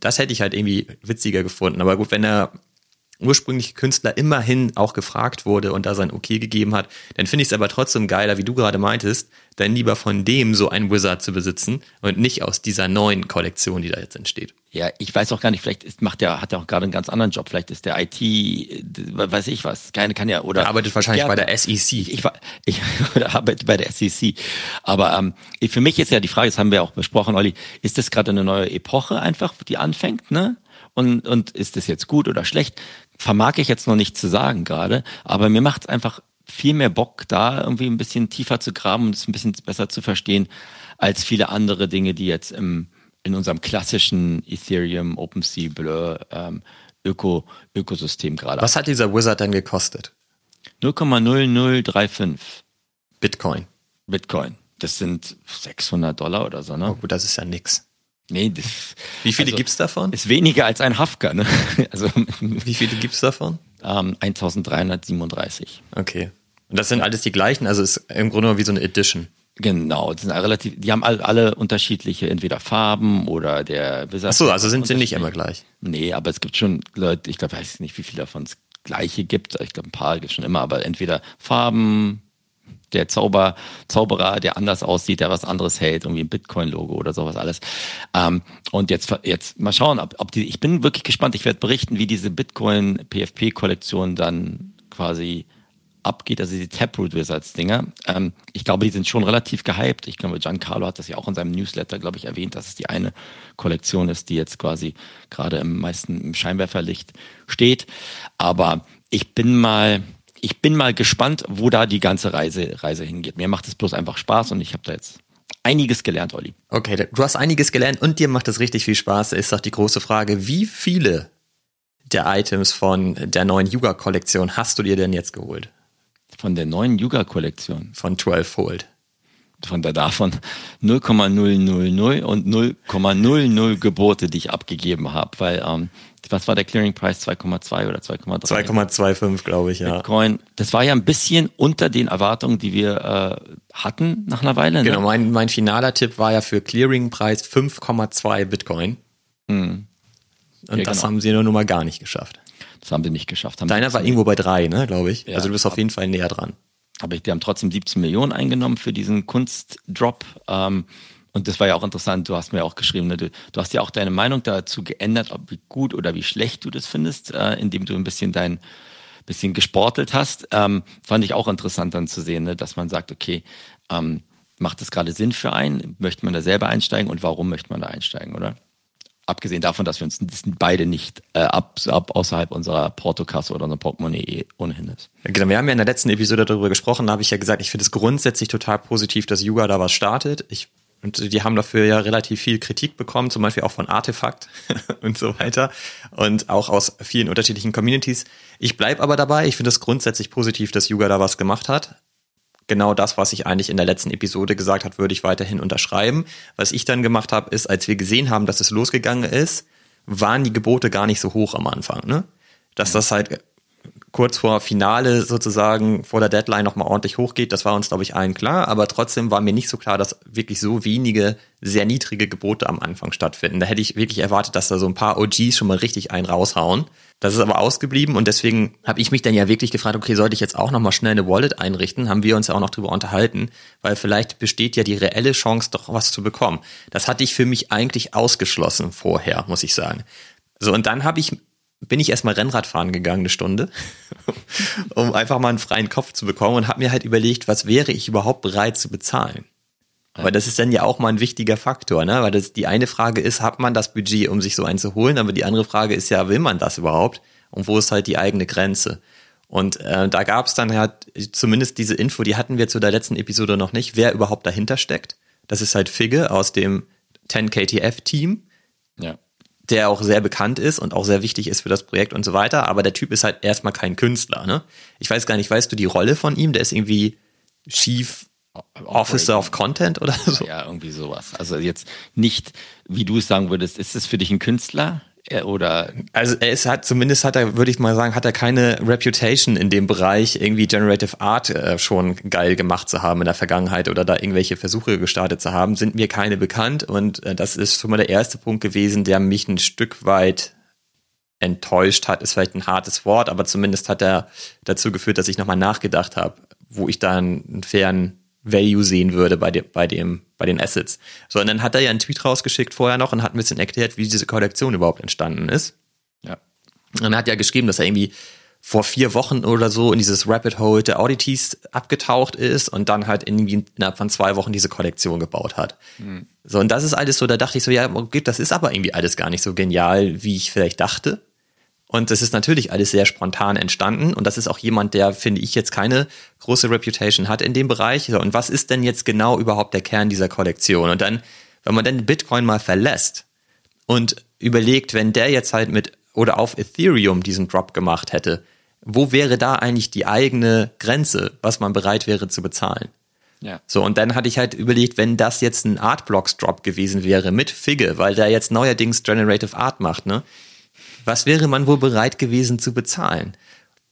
Das hätte ich halt irgendwie witziger gefunden. Aber gut, wenn er ursprüngliche Künstler immerhin auch gefragt wurde und da sein Okay gegeben hat, dann finde ich es aber trotzdem geiler, wie du gerade meintest, dann lieber von dem so ein Wizard zu besitzen und nicht aus dieser neuen Kollektion, die da jetzt entsteht. Ja, ich weiß auch gar nicht, vielleicht ist, macht der, hat er auch gerade einen ganz anderen Job. Vielleicht ist der IT, weiß ich was, keine kann ja, oder. Er arbeitet wahrscheinlich ja, bei der SEC. Ich, ich, ich *laughs* arbeite bei der SEC. Aber ähm, für mich ist ja die Frage, das haben wir auch besprochen, Olli, ist das gerade eine neue Epoche einfach, die anfängt, ne? Und, und ist das jetzt gut oder schlecht? Vermag ich jetzt noch nicht zu sagen gerade, aber mir macht es einfach viel mehr Bock, da irgendwie ein bisschen tiefer zu graben und es ein bisschen besser zu verstehen, als viele andere Dinge, die jetzt im, in unserem klassischen Ethereum, OpenSea, Blur, ähm, Öko, Ökosystem gerade. Was hat dieser Wizard denn gekostet? 0,0035 Bitcoin. Bitcoin. Das sind 600 Dollar oder so, ne? Oh gut, das ist ja nix. Nee, das, Wie viele also, gibt's davon? Ist weniger als ein Hafka, ne? *laughs* Also, Wie viele gibt's davon? Ähm, 1337. Okay. Und das sind alles die gleichen, also ist im Grunde wie so eine Edition. Genau, das sind relativ, die haben alle, alle unterschiedliche, entweder Farben oder der Ach so, also sind sie nicht immer gleich. Nee, aber es gibt schon Leute, ich glaube, weiß nicht, wie viele davon es gleiche gibt. Ich glaube, ein paar gibt es schon immer, aber entweder Farben, der Zauber, Zauberer, der anders aussieht, der was anderes hält, irgendwie ein Bitcoin-Logo oder sowas alles. Ähm, und jetzt, jetzt mal schauen, ob, ob die, ich bin wirklich gespannt, ich werde berichten, wie diese Bitcoin-PFP-Kollektion dann quasi abgeht, also die Taproot Wizards Dinger. Ähm, ich glaube, die sind schon relativ gehypt. Ich glaube, Giancarlo hat das ja auch in seinem Newsletter, glaube ich, erwähnt, dass es die eine Kollektion ist, die jetzt quasi gerade im meisten im Scheinwerferlicht steht. Aber ich bin mal, ich bin mal gespannt, wo da die ganze Reise, Reise hingeht. Mir macht es bloß einfach Spaß und ich habe da jetzt einiges gelernt, Olli. Okay, du hast einiges gelernt und dir macht es richtig viel Spaß. Ist doch die große Frage, wie viele der Items von der neuen Yuga-Kollektion hast du dir denn jetzt geholt? Von der neuen Yuga-Kollektion? Von 12 Fold. Von der davon 0,000 und 0,00 Gebote, die ich abgegeben habe, weil ähm, was war der Clearing Price? 2,2 oder 2,3? 2,25, glaube ich, ja. Bitcoin, das war ja ein bisschen unter den Erwartungen, die wir äh, hatten nach einer Weile. Ne? Genau, mein, mein finaler Tipp war ja für Clearing Preis 5,2 Bitcoin. Mhm. Und ja, das genau. haben sie nur, nur mal gar nicht geschafft. Das haben wir nicht geschafft. Haben Deiner war irgendwo bei drei, ne, glaube ich. Ja, also du bist auf jeden Fall näher dran. Aber die haben trotzdem 17 Millionen eingenommen für diesen Kunstdrop. Ähm, und das war ja auch interessant, du hast mir auch geschrieben, ne, du, du, hast ja auch deine Meinung dazu geändert, ob wie gut oder wie schlecht du das findest, äh, indem du ein bisschen dein bisschen gesportelt hast. Ähm, fand ich auch interessant dann zu sehen, ne, dass man sagt, okay, ähm, macht das gerade Sinn für einen? Möchte man da selber einsteigen und warum möchte man da einsteigen, oder? Abgesehen davon, dass wir uns beide nicht äh, ab, ab außerhalb unserer Portokasse oder unserer Portemonnaie eh ohnehin ist. genau, wir haben ja in der letzten Episode darüber gesprochen, da habe ich ja gesagt, ich finde es grundsätzlich total positiv, dass Yuga da was startet. Ich und die haben dafür ja relativ viel Kritik bekommen, zum Beispiel auch von Artefakt *laughs* und so weiter und auch aus vielen unterschiedlichen Communities. Ich bleib aber dabei, ich finde es grundsätzlich positiv, dass Yuga da was gemacht hat. Genau das, was ich eigentlich in der letzten Episode gesagt habe, würde ich weiterhin unterschreiben. Was ich dann gemacht habe, ist, als wir gesehen haben, dass es losgegangen ist, waren die Gebote gar nicht so hoch am Anfang. Ne? Dass das halt kurz vor Finale sozusagen vor der Deadline nochmal ordentlich hochgeht, das war uns, glaube ich, allen klar. Aber trotzdem war mir nicht so klar, dass wirklich so wenige sehr niedrige Gebote am Anfang stattfinden. Da hätte ich wirklich erwartet, dass da so ein paar OGs schon mal richtig einen raushauen. Das ist aber ausgeblieben und deswegen habe ich mich dann ja wirklich gefragt, okay, sollte ich jetzt auch nochmal schnell eine Wallet einrichten? Haben wir uns ja auch noch drüber unterhalten, weil vielleicht besteht ja die reelle Chance, doch was zu bekommen. Das hatte ich für mich eigentlich ausgeschlossen vorher, muss ich sagen. So, und dann habe ich bin ich erstmal Rennrad fahren gegangen, eine Stunde, *laughs* um einfach mal einen freien Kopf zu bekommen und habe mir halt überlegt, was wäre ich überhaupt bereit zu bezahlen. Aber das ist dann ja auch mal ein wichtiger Faktor, ne? Weil das die eine Frage ist, hat man das Budget, um sich so einen zu holen? Aber die andere Frage ist ja, will man das überhaupt? Und wo ist halt die eigene Grenze? Und äh, da gab es dann halt zumindest diese Info, die hatten wir zu der letzten Episode noch nicht, wer überhaupt dahinter steckt. Das ist halt Figge aus dem 10KTF-Team. Ja der auch sehr bekannt ist und auch sehr wichtig ist für das Projekt und so weiter. Aber der Typ ist halt erstmal kein Künstler. Ne? Ich weiß gar nicht, weißt du die Rolle von ihm? Der ist irgendwie Chief Officer of Content oder so? Ja, irgendwie sowas. Also jetzt nicht, wie du es sagen würdest, ist es für dich ein Künstler? Oder also ist hat zumindest hat er würde ich mal sagen hat er keine Reputation in dem Bereich irgendwie Generative Art äh, schon geil gemacht zu haben in der Vergangenheit oder da irgendwelche Versuche gestartet zu haben sind mir keine bekannt. Und äh, das ist schon mal der erste Punkt gewesen der mich ein Stück weit enttäuscht hat. Ist vielleicht ein hartes Wort aber zumindest hat er dazu geführt dass ich nochmal nachgedacht habe wo ich da einen fairen Value sehen würde bei dem, bei dem, bei den Assets. So, und dann hat er ja einen Tweet rausgeschickt vorher noch und hat ein bisschen erklärt, wie diese Kollektion überhaupt entstanden ist. Ja. Und er hat ja geschrieben, dass er irgendwie vor vier Wochen oder so in dieses Rapid Hole der Audities abgetaucht ist und dann halt irgendwie innerhalb von zwei Wochen diese Kollektion gebaut hat. Mhm. So, und das ist alles so, da dachte ich so, ja, okay, das ist aber irgendwie alles gar nicht so genial, wie ich vielleicht dachte. Und das ist natürlich alles sehr spontan entstanden. Und das ist auch jemand, der, finde ich, jetzt keine große Reputation hat in dem Bereich. Und was ist denn jetzt genau überhaupt der Kern dieser Kollektion? Und dann, wenn man dann Bitcoin mal verlässt und überlegt, wenn der jetzt halt mit oder auf Ethereum diesen Drop gemacht hätte, wo wäre da eigentlich die eigene Grenze, was man bereit wäre zu bezahlen? Ja. So, und dann hatte ich halt überlegt, wenn das jetzt ein Artblocks Drop gewesen wäre mit Figge, weil der jetzt neuerdings Generative Art macht, ne? Was wäre man wohl bereit gewesen zu bezahlen?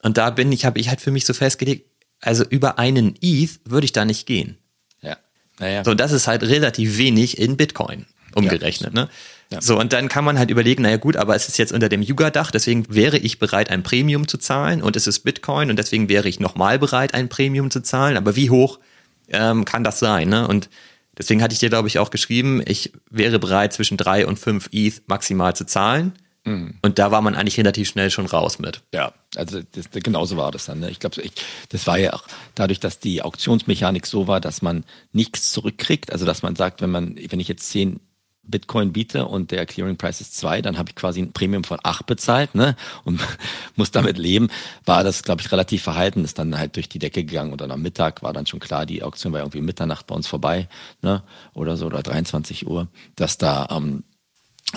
Und da bin ich, habe ich halt für mich so festgelegt, also über einen ETH würde ich da nicht gehen. Ja. Naja. So, das ist halt relativ wenig in Bitcoin umgerechnet, ja. ne? Ja. So, und dann kann man halt überlegen, naja gut, aber es ist jetzt unter dem Yuga-Dach, deswegen wäre ich bereit, ein Premium zu zahlen und es ist Bitcoin und deswegen wäre ich nochmal bereit, ein Premium zu zahlen, aber wie hoch ähm, kann das sein, ne? Und deswegen hatte ich dir, glaube ich, auch geschrieben, ich wäre bereit, zwischen drei und fünf ETH maximal zu zahlen. Mhm. Und da war man eigentlich relativ schnell schon raus mit. Ja, also das, genauso war das dann. Ne? Ich glaube, das war ja auch dadurch, dass die Auktionsmechanik so war, dass man nichts zurückkriegt. Also dass man sagt, wenn man, wenn ich jetzt zehn Bitcoin biete und der Clearing Price ist zwei, dann habe ich quasi ein Premium von acht bezahlt ne? und *laughs* muss damit leben, war das, glaube ich, relativ verhalten, ist dann halt durch die Decke gegangen und dann am Mittag war dann schon klar, die Auktion war irgendwie Mitternacht bei uns vorbei ne? oder so oder 23 Uhr, dass da ähm,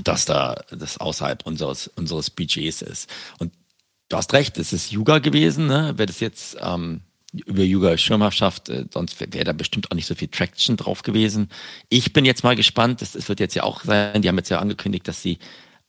dass da das außerhalb unseres, unseres Budgets ist. Und du hast recht, es ist Yuga gewesen, ne? Wäre das jetzt ähm, über Yuga Schirmherrschaft, äh, sonst wäre wär da bestimmt auch nicht so viel Traction drauf gewesen. Ich bin jetzt mal gespannt, das, das wird jetzt ja auch sein, die haben jetzt ja angekündigt, dass sie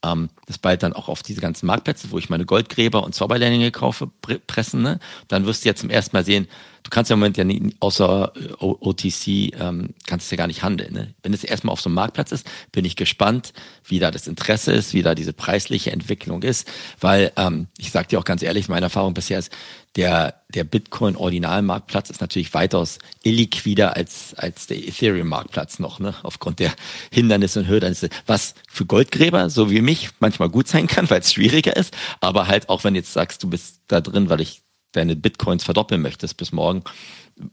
ähm, das bald dann auch auf diese ganzen Marktplätze, wo ich meine Goldgräber und Zauberlehrlinge kaufe, pressen. Ne? Dann wirst du ja zum ersten Mal sehen, du kannst ja im Moment ja nie, außer äh, OTC, ähm, kannst du ja gar nicht handeln. Ne? Wenn es erstmal auf so einem Marktplatz ist, bin ich gespannt, wie da das Interesse ist, wie da diese preisliche Entwicklung ist, weil ähm, ich sage dir auch ganz ehrlich, meine Erfahrung bisher ist, der, der Bitcoin-Originalmarktplatz ist natürlich weitaus illiquider als, als der Ethereum-Marktplatz noch, ne? aufgrund der Hindernisse und Hürdenisse, was für Goldgräber, so wie mich, manchmal gut sein kann, *laughs* weil es schwieriger ist, aber halt auch wenn jetzt sagst, du bist da drin, weil ich deine Bitcoins verdoppeln möchtest bis morgen,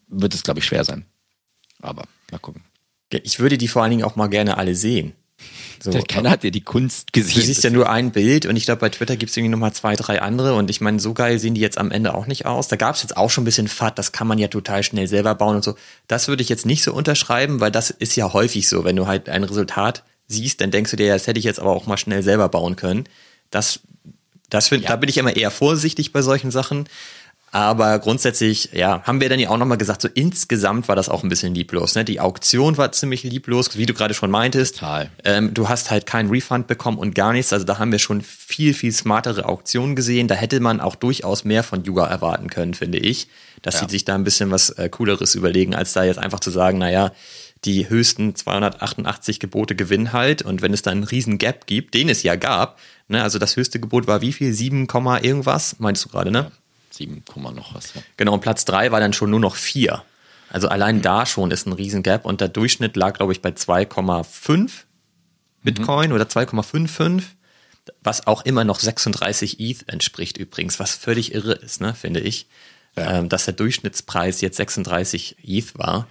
wird es, glaube ich, schwer sein. Aber mal gucken. Ich würde die vor allen Dingen auch mal gerne alle sehen. So, Keiner hat ja die Kunst gesehen. Du siehst ja nur ein Bild und ich glaube, bei Twitter gibt es irgendwie nochmal zwei, drei andere und ich meine, so geil sehen die jetzt am Ende auch nicht aus. Da gab es jetzt auch schon ein bisschen FAT, das kann man ja total schnell selber bauen und so. Das würde ich jetzt nicht so unterschreiben, weil das ist ja häufig so. Wenn du halt ein Resultat siehst, dann denkst du dir, das hätte ich jetzt aber auch mal schnell selber bauen können. Das, das find, ja. da bin ich immer eher vorsichtig bei solchen Sachen. Aber grundsätzlich, ja, haben wir dann ja auch nochmal gesagt, so insgesamt war das auch ein bisschen lieblos. Ne? Die Auktion war ziemlich lieblos, wie du gerade schon meintest. Total. Ähm, du hast halt keinen Refund bekommen und gar nichts. Also da haben wir schon viel, viel smartere Auktionen gesehen. Da hätte man auch durchaus mehr von Yuga erwarten können, finde ich. Dass ja. sie sich da ein bisschen was äh, Cooleres überlegen, als da jetzt einfach zu sagen, naja, die höchsten 288 Gebote gewinnen halt. Und wenn es da einen riesen Gap gibt, den es ja gab, ne, also das höchste Gebot war wie viel? 7, irgendwas, meinst du gerade, ne? Ja. 7, noch was. Ja. Genau, und Platz 3 war dann schon nur noch 4. Also allein mhm. da schon ist ein Riesengap und der Durchschnitt lag, glaube ich, bei 2,5 Bitcoin mhm. oder 2,55, was auch immer noch 36 ETH entspricht übrigens, was völlig irre ist, ne, finde ich. Ja. Ähm, dass der Durchschnittspreis jetzt 36 ETH war.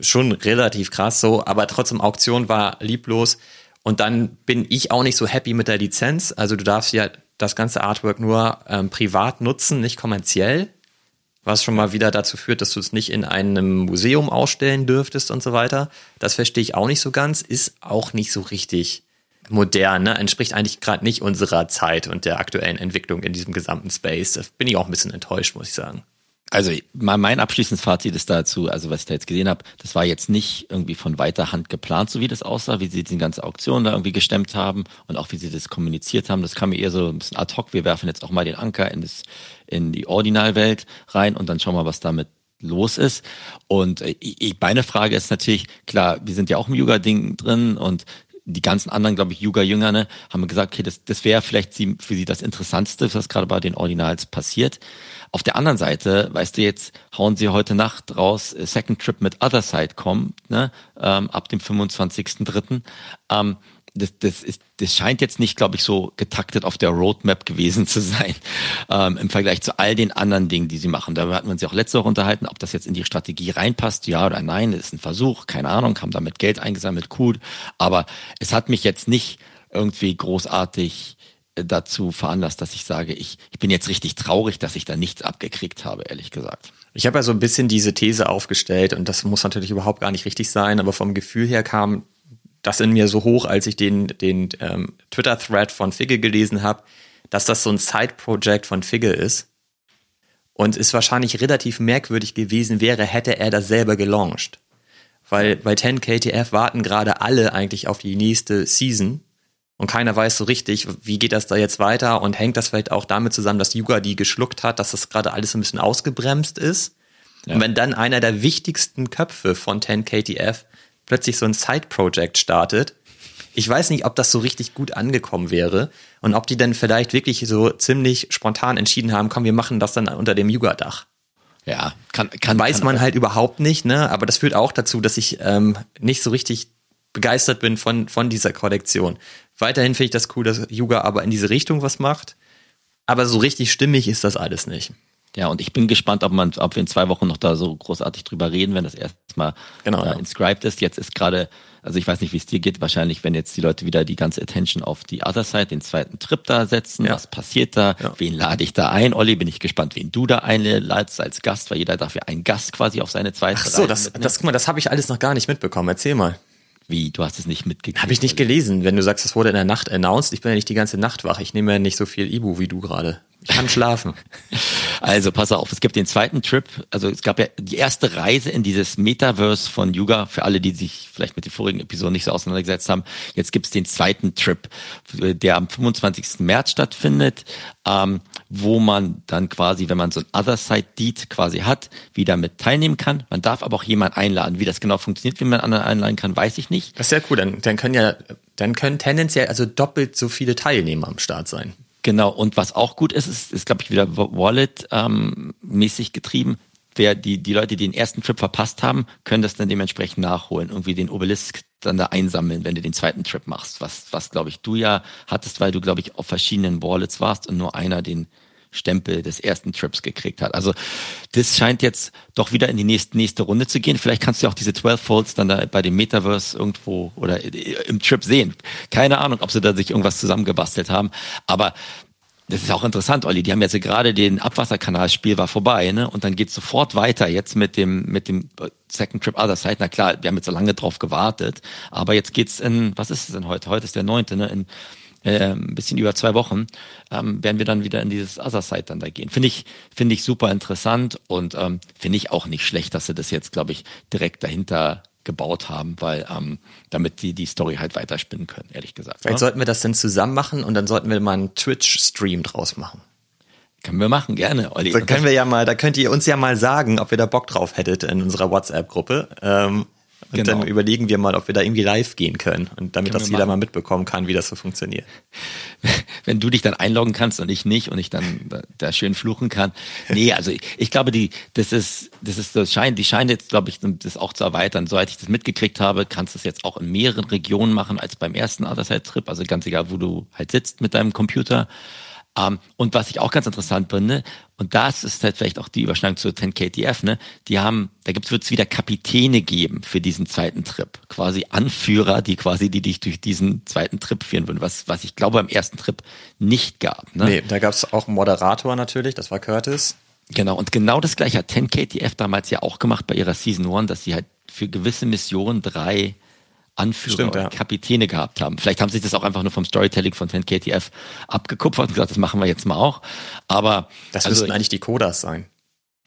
Schon relativ krass so, aber trotzdem Auktion war lieblos. Und dann bin ich auch nicht so happy mit der Lizenz. Also du darfst ja das ganze Artwork nur ähm, privat nutzen, nicht kommerziell, was schon mal wieder dazu führt, dass du es nicht in einem Museum ausstellen dürftest und so weiter. Das verstehe ich auch nicht so ganz, ist auch nicht so richtig modern, ne? entspricht eigentlich gerade nicht unserer Zeit und der aktuellen Entwicklung in diesem gesamten Space. Da bin ich auch ein bisschen enttäuscht, muss ich sagen also mein abschließendes Fazit ist dazu, also was ich da jetzt gesehen habe, das war jetzt nicht irgendwie von weiter Hand geplant, so wie das aussah, wie sie die ganze Auktion da irgendwie gestemmt haben und auch wie sie das kommuniziert haben. Das kam mir eher so ein bisschen ad hoc. Wir werfen jetzt auch mal den Anker in, das, in die Ordinalwelt rein und dann schauen wir, was damit los ist. Und äh, meine Frage ist natürlich, klar, wir sind ja auch im Yoga-Ding drin und die ganzen anderen, glaube ich, Yuga-Jünger, ne, haben gesagt, okay, das, das wäre vielleicht für sie das Interessantste, was gerade bei den Ordinals passiert. Auf der anderen Seite, weißt du, jetzt hauen sie heute Nacht raus, äh, Second Trip mit Other Side kommt, ne, ähm, ab dem 25.03. Ähm, das, das, ist, das scheint jetzt nicht, glaube ich, so getaktet auf der Roadmap gewesen zu sein ähm, im Vergleich zu all den anderen Dingen, die sie machen. Da hatten wir uns auch letzte Woche unterhalten, ob das jetzt in die Strategie reinpasst, ja oder nein. Das ist ein Versuch, keine Ahnung, haben damit Geld eingesammelt, cool. Aber es hat mich jetzt nicht irgendwie großartig dazu veranlasst, dass ich sage, ich, ich bin jetzt richtig traurig, dass ich da nichts abgekriegt habe, ehrlich gesagt. Ich habe ja so ein bisschen diese These aufgestellt und das muss natürlich überhaupt gar nicht richtig sein, aber vom Gefühl her kam das in mir so hoch, als ich den, den ähm, Twitter-Thread von Figge gelesen habe, dass das so ein Side-Project von Figge ist und es wahrscheinlich relativ merkwürdig gewesen wäre, hätte er das selber gelauncht. Weil bei 10KTF warten gerade alle eigentlich auf die nächste Season und keiner weiß so richtig, wie geht das da jetzt weiter und hängt das vielleicht auch damit zusammen, dass Yuga die geschluckt hat, dass das gerade alles ein bisschen ausgebremst ist. Ja. Und wenn dann einer der wichtigsten Köpfe von 10KTF plötzlich so ein Side-Project startet, ich weiß nicht, ob das so richtig gut angekommen wäre und ob die dann vielleicht wirklich so ziemlich spontan entschieden haben, komm, wir machen das dann unter dem Yuga-Dach. Ja, kann, kann weiß kann man halt überhaupt nicht, ne? Aber das führt auch dazu, dass ich ähm, nicht so richtig begeistert bin von von dieser Kollektion. Weiterhin finde ich das cool, dass Yuga aber in diese Richtung was macht. Aber so richtig stimmig ist das alles nicht. Ja, und ich bin gespannt, ob man, ob wir in zwei Wochen noch da so großartig drüber reden, wenn das erstmal genau, äh, inscribed ist. Jetzt ist gerade, also ich weiß nicht, wie es dir geht, wahrscheinlich, wenn jetzt die Leute wieder die ganze Attention auf die Other Side, den zweiten Trip da setzen, ja. was passiert da, ja. wen lade ich da ein? Olli, bin ich gespannt, wen du da einladest als Gast, weil jeder darf ja einen Gast quasi auf seine zweite Ach so, das, das, guck mal, das habe ich alles noch gar nicht mitbekommen. Erzähl mal. Wie, du hast es nicht mitgekriegt? Habe ich nicht gelesen. Wenn du sagst, es wurde in der Nacht announced, ich bin ja nicht die ganze Nacht wach. Ich nehme ja nicht so viel Ibu wie du gerade. Ich kann schlafen. Also pass auf, es gibt den zweiten Trip. Also es gab ja die erste Reise in dieses Metaverse von Yuga, für alle, die sich vielleicht mit den vorigen Episoden nicht so auseinandergesetzt haben. Jetzt gibt es den zweiten Trip, der am 25. März stattfindet, ähm, wo man dann quasi, wenn man so ein Other Side Deed quasi hat, wieder mit teilnehmen kann. Man darf aber auch jemanden einladen. Wie das genau funktioniert, wie man anderen einladen kann, weiß ich nicht. Das ist ja cool, dann, dann können ja, dann können tendenziell also doppelt so viele Teilnehmer am Start sein. Genau, und was auch gut ist, ist, ist glaube ich, wieder Wallet-mäßig ähm, getrieben. Wer die, die Leute, die den ersten Trip verpasst haben, können das dann dementsprechend nachholen, irgendwie den Obelisk dann da einsammeln, wenn du den zweiten Trip machst. Was, was glaube ich, du ja hattest, weil du, glaube ich, auf verschiedenen Wallets warst und nur einer den Stempel des ersten Trips gekriegt hat. Also das scheint jetzt doch wieder in die nächste, nächste Runde zu gehen. Vielleicht kannst du auch diese 12 Folds dann da bei dem Metaverse irgendwo oder im Trip sehen. Keine Ahnung, ob sie da sich irgendwas zusammengebastelt haben. Aber das ist auch interessant, Olli. Die haben jetzt gerade den Abwasserkanalspiel war vorbei, ne? Und dann geht sofort weiter jetzt mit dem mit dem Second Trip Other Side. Na klar, wir haben jetzt so lange drauf gewartet, aber jetzt geht's in was ist es denn heute? Heute ist der neunte, ne? In äh, ein bisschen über zwei Wochen, ähm, werden wir dann wieder in dieses Other Side dann da gehen. Finde ich, finde ich super interessant und ähm, finde ich auch nicht schlecht, dass sie das jetzt, glaube ich, direkt dahinter gebaut haben, weil ähm, damit die die Story halt weiterspinnen können, ehrlich gesagt. Vielleicht ja? Ne? sollten wir das denn zusammen machen und dann sollten wir mal einen Twitch-Stream draus machen. Können wir machen, gerne, Olli. Da können wir ja mal, da könnt ihr uns ja mal sagen, ob ihr da Bock drauf hättet in unserer WhatsApp-Gruppe. Ähm, und genau. dann überlegen wir mal, ob wir da irgendwie live gehen können. Und damit können das jeder mal mitbekommen kann, wie das so funktioniert. *laughs* Wenn du dich dann einloggen kannst und ich nicht und ich dann da, da schön fluchen kann. Nee, also ich, ich, glaube, die, das ist, das ist, das scheint, die scheint jetzt, glaube ich, das auch zu erweitern. Soweit ich das mitgekriegt habe, kannst du es jetzt auch in mehreren Regionen machen als beim ersten Otherside-Trip. Also ganz egal, wo du halt sitzt mit deinem Computer. Ähm, und was ich auch ganz interessant finde, und das ist halt vielleicht auch die Überschneidung zu 10KTF, ne? Die haben, da gibt's wird es wieder Kapitäne geben für diesen zweiten Trip. Quasi Anführer, die quasi, die dich durch diesen zweiten Trip führen würden, was, was ich glaube beim ersten Trip nicht gab. Ne? Nee, da gab's auch einen Moderator natürlich, das war Curtis. Genau, und genau das gleiche hat 10KTF damals ja auch gemacht bei ihrer Season One, dass sie halt für gewisse Missionen drei Anführer Stimmt, ja. Kapitäne gehabt haben. Vielleicht haben sie das auch einfach nur vom Storytelling von 10KTF abgekupfert und gesagt, das machen wir jetzt mal auch. Aber das also, müssten eigentlich die Kodas sein.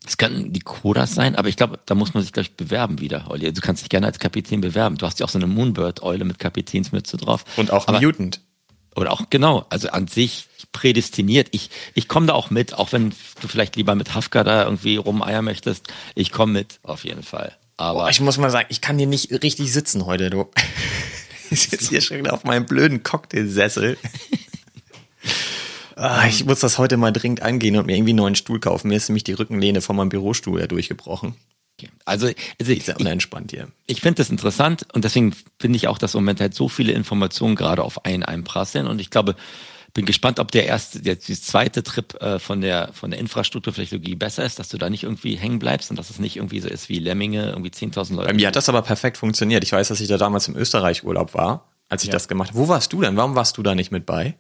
Das können die Kodas sein, aber ich glaube, da muss man sich gleich bewerben wieder, Olli. Du kannst dich gerne als Kapitän bewerben. Du hast ja auch so eine Moonbird-Eule mit Kapitänsmütze drauf. Und auch aber, Mutant. Oder auch, genau, also an sich prädestiniert. Ich, ich komme da auch mit, auch wenn du vielleicht lieber mit Hafka da irgendwie rumeiern möchtest. Ich komme mit, auf jeden Fall. Aber oh, ich muss mal sagen, ich kann hier nicht richtig sitzen heute, du. *laughs* Ich sitze hier schon auf meinem blöden Cocktailsessel. *laughs* ah, ich muss das heute mal dringend angehen und mir irgendwie einen neuen Stuhl kaufen. Mir ist nämlich die Rückenlehne von meinem Bürostuhl ja durchgebrochen. Also, also ich, sehr unentspannt hier. Ich, ich finde das interessant und deswegen finde ich auch, dass im Moment halt so viele Informationen gerade auf einen einprasseln und ich glaube, bin gespannt, ob der erste, der, der zweite Trip äh, von der von der Infrastrukturtechnologie besser ist, dass du da nicht irgendwie hängen bleibst und dass es nicht irgendwie so ist wie Lemminge, irgendwie 10.000 Leute. Bei mir hat das aber perfekt funktioniert. Ich weiß, dass ich da damals im Österreich Urlaub war, als ich ja. das gemacht habe. Wo warst du denn? Warum warst du da nicht mit bei?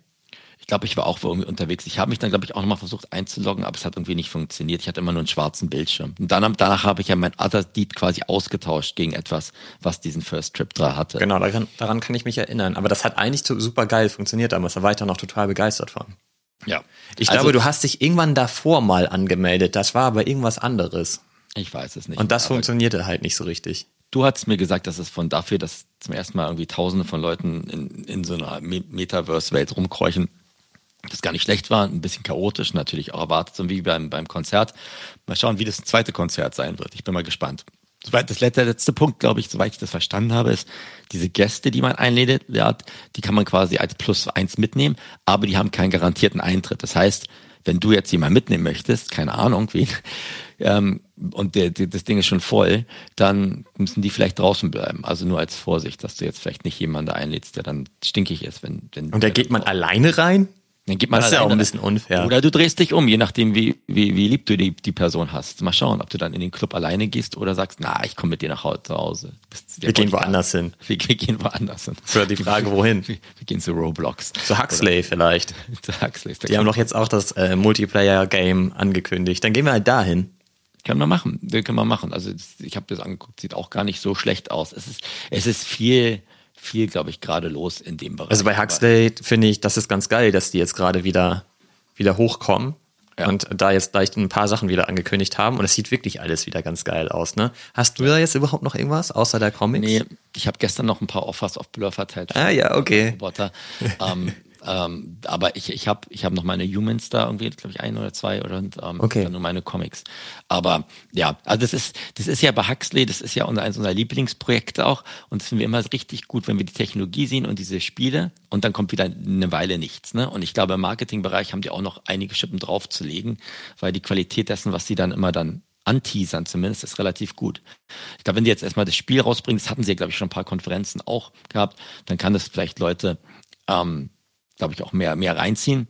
Ich glaube, ich war auch irgendwie unterwegs. Ich habe mich dann, glaube ich, auch nochmal versucht einzuloggen, aber es hat irgendwie nicht funktioniert. Ich hatte immer nur einen schwarzen Bildschirm. Und dann, danach habe ich ja mein Other Deed quasi ausgetauscht gegen etwas, was diesen First Trip da hatte. Genau, daran, daran kann ich mich erinnern. Aber das hat eigentlich super geil funktioniert damals. Da war ich dann noch total begeistert von. Ja. Ich also, glaube, du hast dich irgendwann davor mal angemeldet. Das war aber irgendwas anderes. Ich weiß es nicht. Und das funktionierte halt nicht so richtig. Du hast mir gesagt, dass es von dafür, dass zum ersten Mal irgendwie Tausende von Leuten in, in so einer Metaverse-Welt rumkräuchen, das gar nicht schlecht war, ein bisschen chaotisch, natürlich auch erwartet, so wie beim, beim Konzert. Mal schauen, wie das zweite Konzert sein wird. Ich bin mal gespannt. Soweit das letzte, letzte Punkt, glaube ich, soweit ich das verstanden habe, ist, diese Gäste, die man einlädt, die kann man quasi als Plus eins mitnehmen, aber die haben keinen garantierten Eintritt. Das heißt, wenn du jetzt jemanden mitnehmen möchtest, keine Ahnung wen, *laughs* ähm, und der, der, das Ding ist schon voll, dann müssen die vielleicht draußen bleiben. Also nur als Vorsicht, dass du jetzt vielleicht nicht jemanden einlädst, der dann stinkig ist. Wenn, wenn und da geht man alleine rein? Dann gibt man das ist ja auch ein bisschen unfair. Oder du drehst dich um, je nachdem, wie, wie, wie lieb du die, die Person hast. Mal schauen, ob du dann in den Club alleine gehst oder sagst, na, ich komme mit dir nach Hause. Wir gehen woanders hin. Wir, wir, gehen woanders hin. Für die Frage, wohin? Wir, wir gehen zu Roblox. Zu Huxley oder, vielleicht. *laughs* zu Huxley. Die haben doch jetzt auch das äh, Multiplayer-Game angekündigt. Dann gehen wir halt dahin. Können wir machen. Können wir machen. Also ich habe das angeguckt, sieht auch gar nicht so schlecht aus. Es ist, es ist viel viel, glaube ich, gerade los in dem Bereich. Also bei Huxley finde ich, das ist ganz geil, dass die jetzt gerade wieder, wieder hochkommen. Ja. Und da jetzt gleich ein paar Sachen wieder angekündigt haben und es sieht wirklich alles wieder ganz geil aus, ne? Hast du da jetzt überhaupt noch irgendwas außer der Comics? Nee, ich habe gestern noch ein paar Offers auf Blur verteilt. Ah ja, okay. Roboter. ähm, ähm, aber ich, ich habe ich hab noch meine Humans da irgendwie, glaube ich, ein oder zwei oder ähm, okay. dann nur meine Comics. Aber ja, also das ist, das ist ja bei Huxley, das ist ja unser, eines unserer Lieblingsprojekte auch. Und das finden wir immer richtig gut, wenn wir die Technologie sehen und diese Spiele und dann kommt wieder eine Weile nichts. Ne? Und ich glaube, im Marketingbereich haben die auch noch einige Schippen draufzulegen, weil die Qualität dessen, was sie dann immer dann anteasern zumindest, ist relativ gut. Ich glaube, wenn die jetzt erstmal das Spiel rausbringen, das hatten sie ja, glaube ich, schon ein paar Konferenzen auch gehabt, dann kann das vielleicht Leute ähm, glaube ich, auch mehr, mehr reinziehen.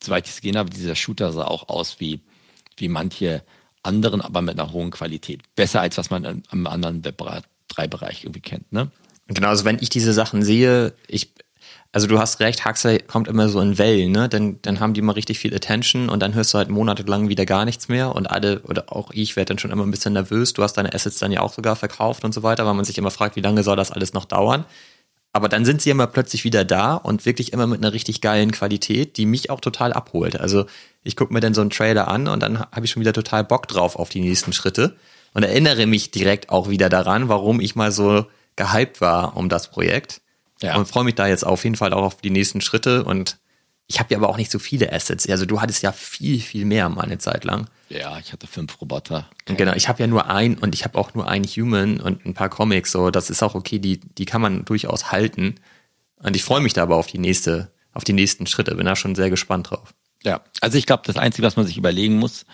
Soweit ich es gesehen habe, dieser Shooter sah auch aus wie, wie manche anderen, aber mit einer hohen Qualität. Besser als was man am anderen Web 3-Bereich irgendwie kennt, ne? Genau, also wenn ich diese Sachen sehe, ich, also du hast recht, Huxley kommt immer so in Wellen, ne? Dann, dann haben die mal richtig viel Attention und dann hörst du halt monatelang wieder gar nichts mehr und alle, oder auch ich werde dann schon immer ein bisschen nervös. Du hast deine Assets dann ja auch sogar verkauft und so weiter, weil man sich immer fragt, wie lange soll das alles noch dauern? Aber dann sind sie immer plötzlich wieder da und wirklich immer mit einer richtig geilen Qualität, die mich auch total abholt. Also ich gucke mir dann so einen Trailer an und dann habe ich schon wieder total Bock drauf auf die nächsten Schritte und erinnere mich direkt auch wieder daran, warum ich mal so gehypt war um das Projekt. Ja. Und freue mich da jetzt auf jeden Fall auch auf die nächsten Schritte und ich habe ja aber auch nicht so viele Assets. Also du hattest ja viel, viel mehr mal eine Zeit lang. Ja, ich hatte fünf Roboter. Genau, ich habe ja nur ein und ich habe auch nur ein Human und ein paar Comics. So, das ist auch okay, die, die kann man durchaus halten. Und ich freue mich da aber auf die nächste, auf die nächsten Schritte. Bin da schon sehr gespannt drauf. Ja, also ich glaube, das Einzige, was man sich überlegen muss,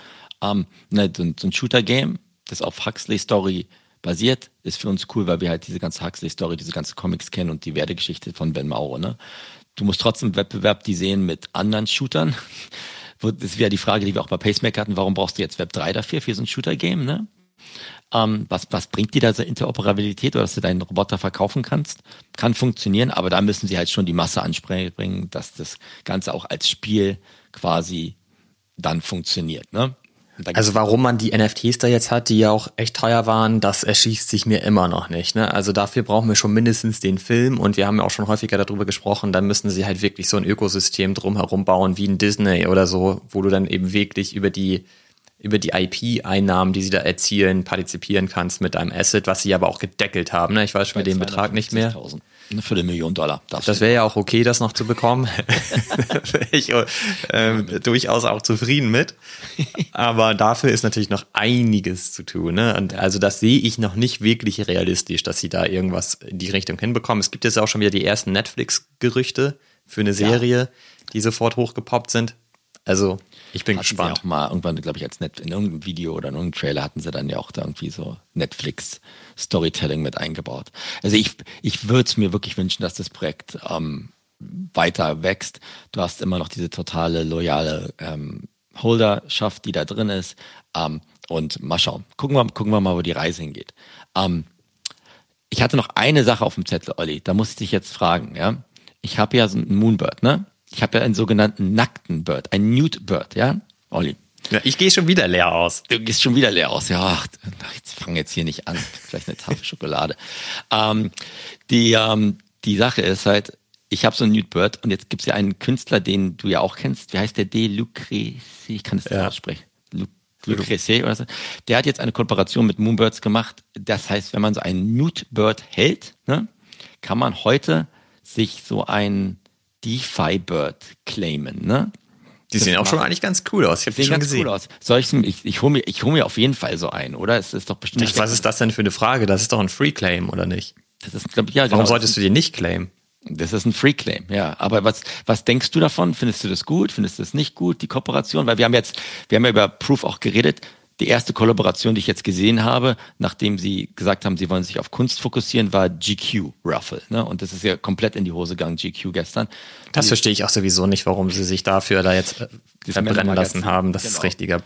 ähm, ne, so, so ein Shooter-Game, das auf Huxley-Story basiert, ist für uns cool, weil wir halt diese ganze Huxley-Story, diese ganze Comics kennen und die Werdegeschichte von Ben Mauro. Ne? Du musst trotzdem Wettbewerb die sehen mit anderen Shootern. *laughs* Das wäre die Frage, die wir auch bei Pacemaker hatten. Warum brauchst du jetzt Web 3 dafür, für so ein Shooter-Game, ne? Ähm, was, was bringt dir da so Interoperabilität oder dass du deinen Roboter verkaufen kannst? Kann funktionieren, aber da müssen sie halt schon die Masse ansprechen, dass das Ganze auch als Spiel quasi dann funktioniert, ne? Also warum man die NFTs da jetzt hat, die ja auch echt teuer waren, das erschießt sich mir immer noch nicht. Ne? Also dafür brauchen wir schon mindestens den Film und wir haben ja auch schon häufiger darüber gesprochen, dann müssen sie halt wirklich so ein Ökosystem drumherum bauen wie ein Disney oder so, wo du dann eben wirklich über die über die IP-Einnahmen, die sie da erzielen, partizipieren kannst mit einem Asset, was sie aber auch gedeckelt haben. Ne? Ich weiß schon mit dem Betrag nicht mehr. Eine Viertelmillion Dollar. Das wäre ja auch okay, das noch zu bekommen. *laughs* *laughs* wäre ich äh, durchaus auch zufrieden mit. Aber dafür ist natürlich noch einiges zu tun. Ne? Und also das sehe ich noch nicht wirklich realistisch, dass sie da irgendwas in die Richtung hinbekommen. Es gibt jetzt auch schon wieder die ersten Netflix-Gerüchte für eine Serie, ja. die sofort hochgepoppt sind. Also ich bin gespannt. Sie auch mal irgendwann, glaube ich, als Net in irgendeinem Video oder in irgendeinem Trailer hatten sie dann ja auch da irgendwie so Netflix Storytelling mit eingebaut. Also ich, ich würde es mir wirklich wünschen, dass das Projekt ähm, weiter wächst. Du hast immer noch diese totale loyale ähm, Holderschaft, die da drin ist. Ähm, und mal schauen. Gucken wir, gucken wir mal, wo die Reise hingeht. Ähm, ich hatte noch eine Sache auf dem Zettel, Olli. Da muss ich dich jetzt fragen, ja. Ich habe ja so einen Moonbird, ne? Ich habe ja einen sogenannten nackten Bird, ein Nude Bird, ja, Olli. Ja, ich gehe schon wieder leer aus. Du gehst schon wieder leer aus. Ja, ach, jetzt fang jetzt hier nicht an. Vielleicht eine Tafel *laughs* Schokolade. Ähm, die, ähm, die Sache ist halt, ich habe so einen Nude Bird und jetzt gibt es ja einen Künstler, den du ja auch kennst. Wie heißt der? De Lucrece? Ich kann es nicht ja. aussprechen. Lucrece oder so. Der hat jetzt eine Kooperation mit Moonbirds gemacht. Das heißt, wenn man so einen Nude Bird hält, ne, kann man heute sich so ein DeFi Bird claimen, ne? Die sehen auch schon eigentlich ganz cool aus. Ich habe die schon ganz gesehen. Cool aus. Soll ich, ich, ich hole mir, ich hol mir auf jeden Fall so ein, oder? Es ist doch bestimmt. Nicht, was ist das denn für eine Frage? Das ist doch ein Free Claim, oder nicht? Das ist, glaub, ja, Warum genau. solltest du den nicht claimen? Das ist ein Free Claim, ja. Aber was, was denkst du davon? Findest du das gut? Findest du das nicht gut, die Kooperation? Weil wir haben jetzt, wir haben ja über Proof auch geredet die erste Kollaboration, die ich jetzt gesehen habe, nachdem sie gesagt haben, sie wollen sich auf Kunst fokussieren, war GQ Ruffle. Ne? Und das ist ja komplett in die Hose gegangen, GQ gestern. Das die, verstehe ich auch sowieso nicht, warum sie sich dafür da jetzt äh, verbrennen lassen haben. Das genau. ist richtiger.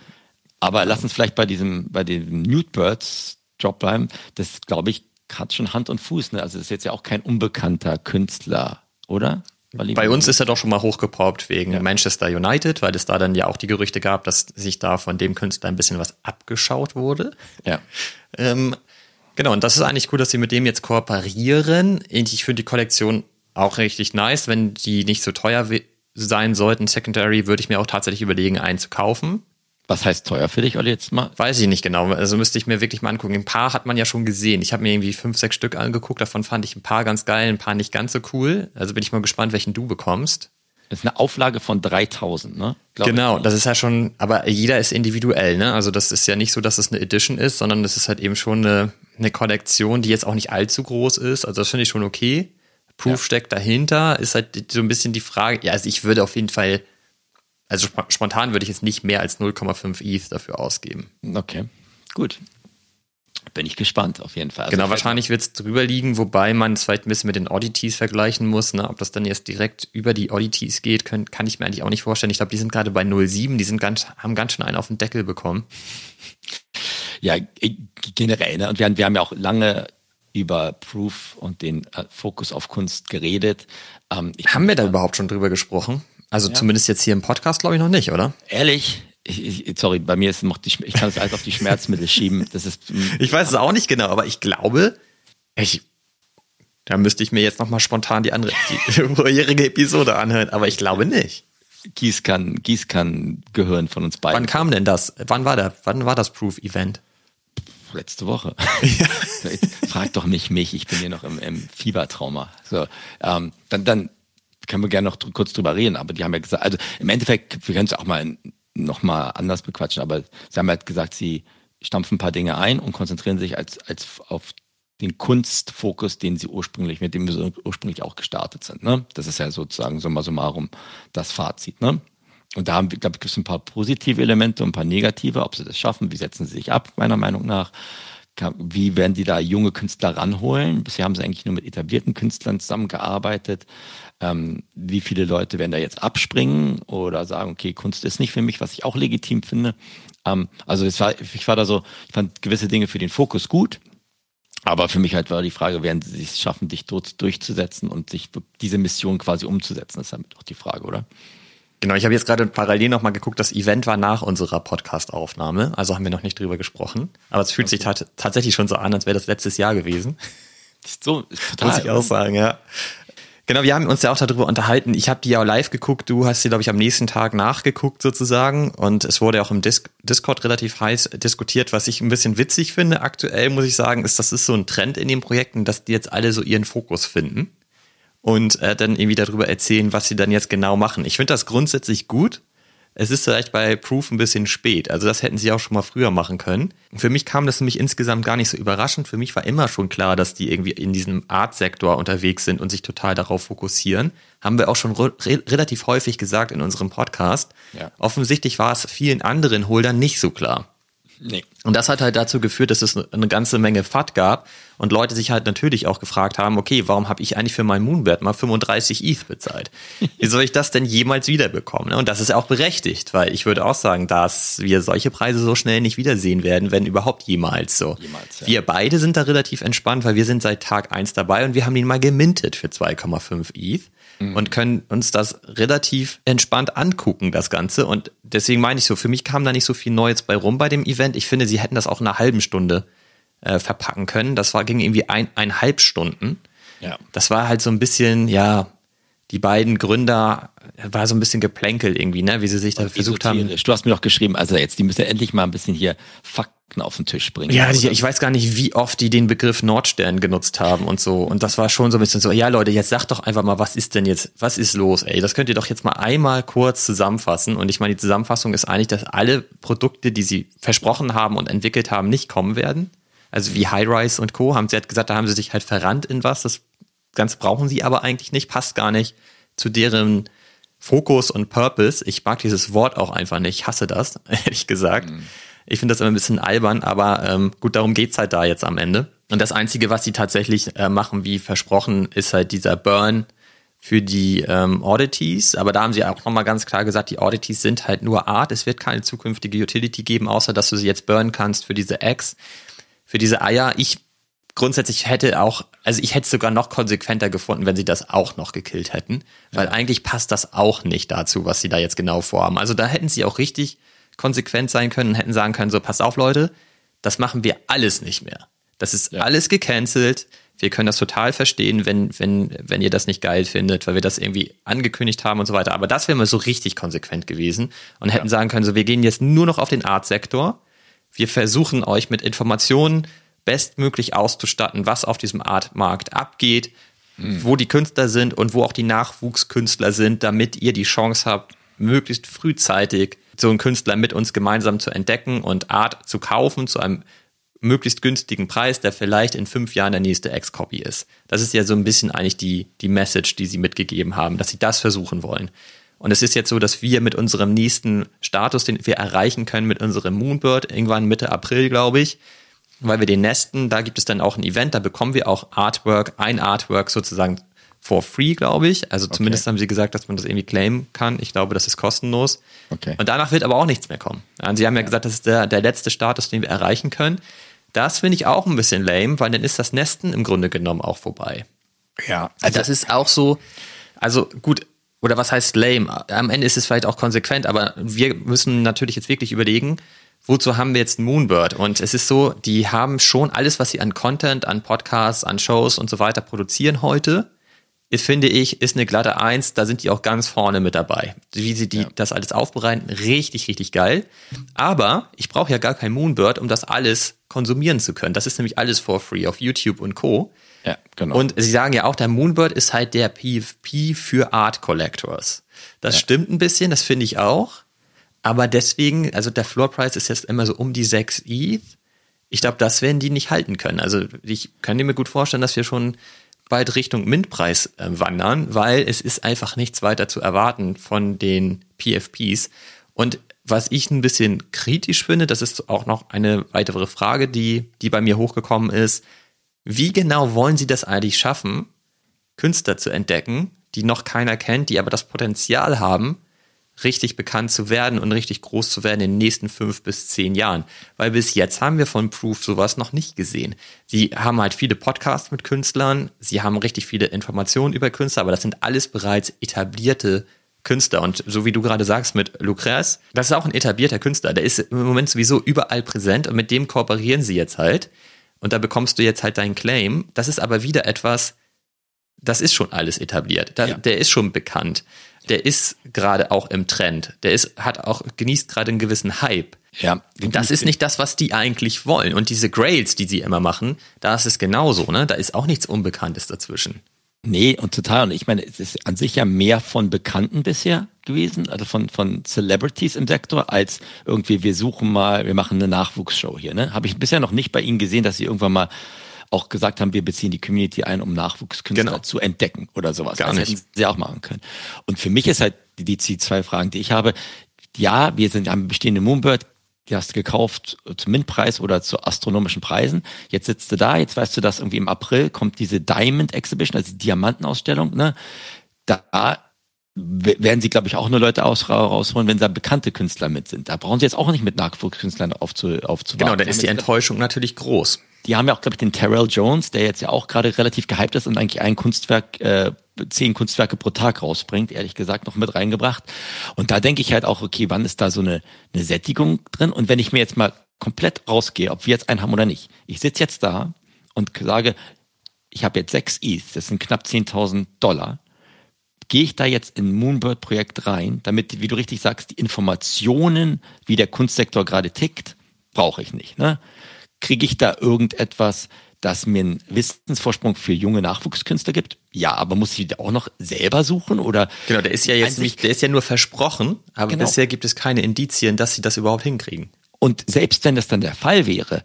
Aber lass uns vielleicht bei diesem, bei dem Nude Birds Drop bleiben. Das, glaube ich, hat schon Hand und Fuß. Ne? Also das ist jetzt ja auch kein unbekannter Künstler, oder? Bei uns ist er doch schon mal hochgepoppt wegen ja. Manchester United, weil es da dann ja auch die Gerüchte gab, dass sich da von dem Künstler ein bisschen was abgeschaut wurde. Ja. Ähm, genau, und das ist eigentlich cool, dass sie mit dem jetzt kooperieren. Ich finde die Kollektion auch richtig nice. Wenn die nicht so teuer sein sollten, Secondary, würde ich mir auch tatsächlich überlegen, einen zu kaufen. Was heißt teuer für dich, Olli, jetzt mal? Weiß ich nicht genau. Also müsste ich mir wirklich mal angucken. Ein paar hat man ja schon gesehen. Ich habe mir irgendwie fünf, sechs Stück angeguckt. Davon fand ich ein paar ganz geil, ein paar nicht ganz so cool. Also bin ich mal gespannt, welchen du bekommst. Das ist eine Auflage von 3000, ne? Glaub genau, das ist ja schon, aber jeder ist individuell, ne? Also das ist ja nicht so, dass es eine Edition ist, sondern das ist halt eben schon eine, eine Kollektion, die jetzt auch nicht allzu groß ist. Also das finde ich schon okay. Proof ja. steckt dahinter, ist halt so ein bisschen die Frage, ja, also ich würde auf jeden Fall also spontan würde ich jetzt nicht mehr als 0,5 ETH dafür ausgeben. Okay, gut. Bin ich gespannt, auf jeden Fall. Also genau, wahrscheinlich wird es drüber liegen, wobei man es vielleicht ein bisschen mit den Oddities vergleichen muss. Ne? Ob das dann jetzt direkt über die Oddities geht, können, kann ich mir eigentlich auch nicht vorstellen. Ich glaube, die sind gerade bei 0,7, die sind ganz, haben ganz schön einen auf den Deckel bekommen. *laughs* Ja, generell. Ne? Und wir haben, wir haben ja auch lange über Proof und den äh, Fokus auf Kunst geredet. Ähm, haben wir da überhaupt schon drüber gesprochen? Also ja. zumindest jetzt hier im Podcast glaube ich noch nicht, oder? Ehrlich? Ich, ich, sorry, bei mir ist noch die, ich kann das alles auf die Schmerzmittel schieben. Das ist. Ich weiß es auch nicht genau, aber ich glaube, ich, da müsste ich mir jetzt nochmal spontan die andere, die *laughs* vorherige Episode anhören, aber ich glaube nicht. Gießkann, Gießkann gehören von uns beiden. Wann kam denn das? Wann war der, wann war das Proof-Event? Letzte Woche. *laughs* Ja. Frag doch nicht mich, ich bin hier noch im, im Fiebertrauma. So, ähm, dann, dann können wir gerne noch kurz drüber reden, aber die haben ja gesagt, also im Endeffekt, wir können es auch mal noch mal anders bequatschen, aber sie haben halt gesagt, sie stampfen ein paar Dinge ein und konzentrieren sich als, als auf den Kunstfokus, den sie ursprünglich, mit dem wir ursprünglich auch gestartet sind. Ne? Das ist ja sozusagen summa summarum das Fazit. Ne? Und da haben wir, glaube ich, gibt es ein paar positive Elemente und ein paar negative, ob sie das schaffen, wie setzen sie sich ab, meiner Meinung nach. Wie werden die da junge Künstler ranholen? Bisher haben sie eigentlich nur mit etablierten Künstlern zusammengearbeitet. Ähm, wie viele Leute werden da jetzt abspringen oder sagen, okay, Kunst ist nicht für mich, was ich auch legitim finde. Ähm, also war, ich war da so, ich fand gewisse Dinge für den Fokus gut. Aber für mich halt war die Frage, werden sie es schaffen, dich dort durchzusetzen und sich diese Mission quasi umzusetzen? Das ist damit auch die Frage, oder? Genau, ich habe jetzt gerade parallel nochmal geguckt, das Event war nach unserer Podcast-Aufnahme, also haben wir noch nicht drüber gesprochen. Aber es fühlt okay. sich tatsächlich schon so an, als wäre das letztes Jahr gewesen. *laughs* So, total. Muss ich auch sagen, ja. Genau, wir haben uns ja auch darüber unterhalten. Ich habe die ja live geguckt, du hast sie, glaube ich, am nächsten Tag nachgeguckt sozusagen. Und es wurde auch im Dis Discord relativ heiß diskutiert. Was ich ein bisschen witzig finde aktuell, muss ich sagen, ist, das ist so ein Trend in den Projekten, dass die jetzt alle so ihren Fokus finden und äh, dann irgendwie darüber erzählen, was sie dann jetzt genau machen. Ich finde das grundsätzlich gut. Es ist vielleicht bei Proof ein bisschen spät. Also das hätten sie auch schon mal früher machen können. Für mich kam das nämlich insgesamt gar nicht so überraschend. Für mich war immer schon klar, dass die irgendwie in diesem Art-Sektor unterwegs sind und sich total darauf fokussieren. Haben wir auch schon re relativ häufig gesagt in unserem Podcast. Ja. Offensichtlich war es vielen anderen Holdern nicht so klar. Nee. Und das hat halt dazu geführt, dass es eine ganze Menge FAT gab und Leute sich halt natürlich auch gefragt haben, okay, warum habe ich eigentlich für meinen Moonwert mal 35 ETH bezahlt? *laughs* Wie soll ich das denn jemals wiederbekommen? Und das ist auch berechtigt, weil ich würde auch sagen, dass wir solche Preise so schnell nicht wiedersehen werden, wenn überhaupt jemals so. Jemals, ja. Wir beide sind da relativ entspannt, weil wir sind seit Tag eins dabei und wir haben ihn mal gemintet für 2,5 ETH mhm. und können uns das relativ entspannt angucken, das Ganze. Und deswegen meine ich so, für mich kam da nicht so viel Neues bei rum bei dem Event. Ich finde, sie hätten das auch in einer halben Stunde äh, verpacken können. Das war, ging irgendwie ein, eineinhalb Stunden. Ja. Das war halt so ein bisschen, ja, die beiden Gründer war so ein bisschen geplänkelt irgendwie, ne, wie sie sich da versucht haben. Du hast mir doch geschrieben, also jetzt, die müssen ja endlich mal ein bisschen hier Fakten auf den Tisch bringen. Ja, ich, ich weiß gar nicht, wie oft die den Begriff Nordstern genutzt haben und so. Und das war schon so ein bisschen so, ja Leute, jetzt sagt doch einfach mal, was ist denn jetzt, was ist los, ey? Das könnt ihr doch jetzt mal einmal kurz zusammenfassen. Und ich meine, die Zusammenfassung ist eigentlich, dass alle Produkte, die sie versprochen haben und entwickelt haben, nicht kommen werden. Also wie High-Rise und Co. haben sie halt gesagt, da haben sie sich halt verrannt in was. Das Ganze brauchen sie aber eigentlich nicht, passt gar nicht zu deren Fokus und Purpose. Ich mag dieses Wort auch einfach nicht. Ich hasse das, *laughs* ehrlich gesagt. Mhm. Ich finde das immer ein bisschen albern, aber ähm, gut, darum geht's halt da jetzt am Ende. Und das Einzige, was sie tatsächlich äh, machen, wie versprochen, ist halt dieser Burn für die ähm, Oddities. Aber da haben sie auch nochmal ganz klar gesagt, die Oddities sind halt nur Art. Es wird keine zukünftige Utility geben, außer dass du sie jetzt burnen kannst für diese Eggs, für diese Eier. Ich grundsätzlich hätte auch, also ich hätte es sogar noch konsequenter gefunden, wenn sie das auch noch gekillt hätten, weil ja. eigentlich passt das auch nicht dazu, was sie da jetzt genau vorhaben. Also da hätten sie auch richtig konsequent sein können, hätten sagen können, so pass auf Leute, das machen wir alles nicht mehr. Das ist ja. alles gecancelt. Wir können das total verstehen, wenn, wenn, wenn ihr das nicht geil findet, weil wir das irgendwie angekündigt haben und so weiter. Aber das wäre mal so richtig konsequent gewesen und hätten ja. sagen können, so, wir gehen jetzt nur noch auf den Art-Sektor. Wir versuchen euch mit Informationen bestmöglich auszustatten, was auf diesem Art-Markt abgeht, mhm. wo die Künstler sind und wo auch die Nachwuchskünstler sind, damit ihr die Chance habt, möglichst frühzeitig so einen Künstler mit uns gemeinsam zu entdecken und Art zu kaufen zu einem möglichst günstigen Preis, der vielleicht in fünf Jahren der nächste Ex-Copy ist. Das ist ja so ein bisschen eigentlich die, die Message, die sie mitgegeben haben, dass sie das versuchen wollen. Und es ist jetzt so, dass wir mit unserem nächsten Status, den wir erreichen können, mit unserem Moonbird, irgendwann Mitte April, glaube ich, weil wir den nesten, da gibt es dann auch ein Event, da bekommen wir auch Artwork, ein Artwork sozusagen for free, glaube ich. Also okay. zumindest haben sie gesagt, dass man das irgendwie claimen kann. Ich glaube, das ist kostenlos. Okay. Und danach wird aber auch nichts mehr kommen. Und sie haben ja, ja, gesagt, das ist der, der letzte Status, den wir erreichen können. Das finde ich auch ein bisschen lame, weil dann ist das Nesten im Grunde genommen auch vorbei. Ja. Also das ist auch so, also gut, oder was heißt lame? Am Ende ist es vielleicht auch konsequent, aber wir müssen natürlich jetzt wirklich überlegen, wozu haben wir jetzt Moonbird? Und es ist so, die haben schon alles, was sie an Content, an Podcasts, an Shows und so weiter produzieren heute ist, finde ich, ist eine glatte Eins. Da sind die auch ganz vorne mit dabei. Wie sie die, ja. das alles aufbereiten, richtig, richtig geil. Aber ich brauche ja gar kein Moonbird, um das alles konsumieren zu können. Das ist nämlich alles for free auf YouTube und Co. Ja, genau. Und sie sagen ja auch, der Moonbird ist halt der PFP für Art Collectors. Das ja. stimmt ein bisschen, das finde ich auch. Aber deswegen, also der Floor Price ist jetzt immer so um die 6 ETH. Ich glaube, das werden die nicht halten können. Also ich kann mir gut vorstellen, dass wir schon bald Richtung Mintpreis äh, wandern, weil es ist einfach nichts weiter zu erwarten von den PFPs. Und was ich ein bisschen kritisch finde, das ist auch noch eine weitere Frage, die, die bei mir hochgekommen ist. Wie genau wollen Sie das eigentlich schaffen, Künstler zu entdecken, die noch keiner kennt, die aber das Potenzial haben, richtig bekannt zu werden und richtig groß zu werden in den nächsten fünf bis zehn Jahren. Weil bis jetzt haben wir von Proof sowas noch nicht gesehen. Sie haben halt viele Podcasts mit Künstlern, sie haben richtig viele Informationen über Künstler, aber das sind alles bereits etablierte Künstler. Und so wie du gerade sagst mit Lucrez, das ist auch ein etablierter Künstler. Der ist im Moment sowieso überall präsent und mit dem kooperieren sie jetzt halt. Und da bekommst du jetzt halt deinen Claim. Das ist aber wieder etwas, das ist schon alles etabliert. Da, ja. Der ist schon bekannt der ist gerade auch im Trend. Der ist, hat auch, genießt gerade einen gewissen Hype. Ja. Das ist nicht das, was die eigentlich wollen. Und diese Grails, die sie immer machen, da ist es genauso, ne? Da ist auch nichts Unbekanntes dazwischen. Nee, und total. Und ich meine, es ist an sich ja mehr von Bekannten bisher gewesen, also von, von Celebrities im Sektor, als irgendwie, wir suchen mal, wir machen eine Nachwuchsshow hier, ne? Habe ich bisher noch nicht bei Ihnen gesehen, dass Sie irgendwann mal auch gesagt haben, wir beziehen die Community ein, um Nachwuchskünstler genau. zu entdecken oder sowas. Gar das nicht. hätten sie auch machen können. Und für mich ist halt die, die zwei Fragen, die ich habe. Ja, wir sind am bestehenden Moonbird, die hast du gekauft zum Mintpreis oder zu astronomischen Preisen. Jetzt sitzt du da, jetzt weißt du, dass irgendwie im April kommt diese Diamond Exhibition, also die Diamantenausstellung, ne? Da werden sie, glaube ich, auch nur Leute aus, rausholen, wenn da bekannte Künstler mit sind. Da brauchen sie jetzt auch nicht mit Nachwuchskünstlern aufzu, aufzuwarten. Genau, dann ist die Enttäuschung natürlich groß die haben ja auch, glaube ich, den Terrell Jones, der jetzt ja auch gerade relativ gehypt ist und eigentlich ein Kunstwerk, äh, zehn Kunstwerke pro Tag rausbringt, ehrlich gesagt, noch mit reingebracht. Und da denke ich halt auch, okay, wann ist da so eine, eine Sättigung drin? Und wenn ich mir jetzt mal komplett rausgehe, ob wir jetzt einen haben oder nicht, ich sitze jetzt da und sage, ich habe jetzt sechs ETH, das sind knapp 10.000 Dollar. Gehe ich da jetzt in Moonbird-Projekt rein, damit, wie du richtig sagst, die Informationen, wie der Kunstsektor gerade tickt, brauche ich nicht. Ne? Kriege ich da irgendetwas, das mir einen Wissensvorsprung für junge Nachwuchskünstler gibt? Ja, aber muss ich da auch noch selber suchen oder? Genau, der ist ja jetzt nicht, der ist ja nur versprochen, aber genau. bisher gibt es keine Indizien, dass sie das überhaupt hinkriegen. Und selbst wenn das dann der Fall wäre,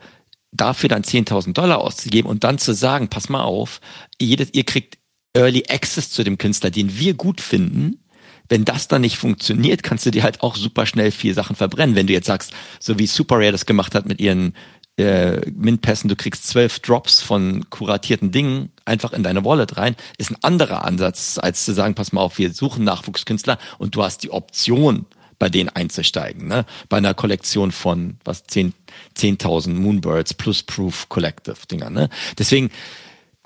dafür dann 10.000 Dollar auszugeben und dann zu sagen, pass mal auf, jedes, ihr kriegt Early Access zu dem Künstler, den wir gut finden, wenn das dann nicht funktioniert, kannst du dir halt auch super schnell vier Sachen verbrennen. Wenn du jetzt sagst, so wie Super Rare das gemacht hat mit ihren äh, Mint-Pässen, du kriegst zwölf Drops von kuratierten Dingen einfach in deine Wallet rein, ist ein anderer Ansatz, als zu sagen, pass mal auf, wir suchen Nachwuchskünstler und du hast die Option, bei denen einzusteigen. Ne? Bei einer Kollektion von was 10.000 10 Moonbirds plus Proof Collective Dinger. Ne? Deswegen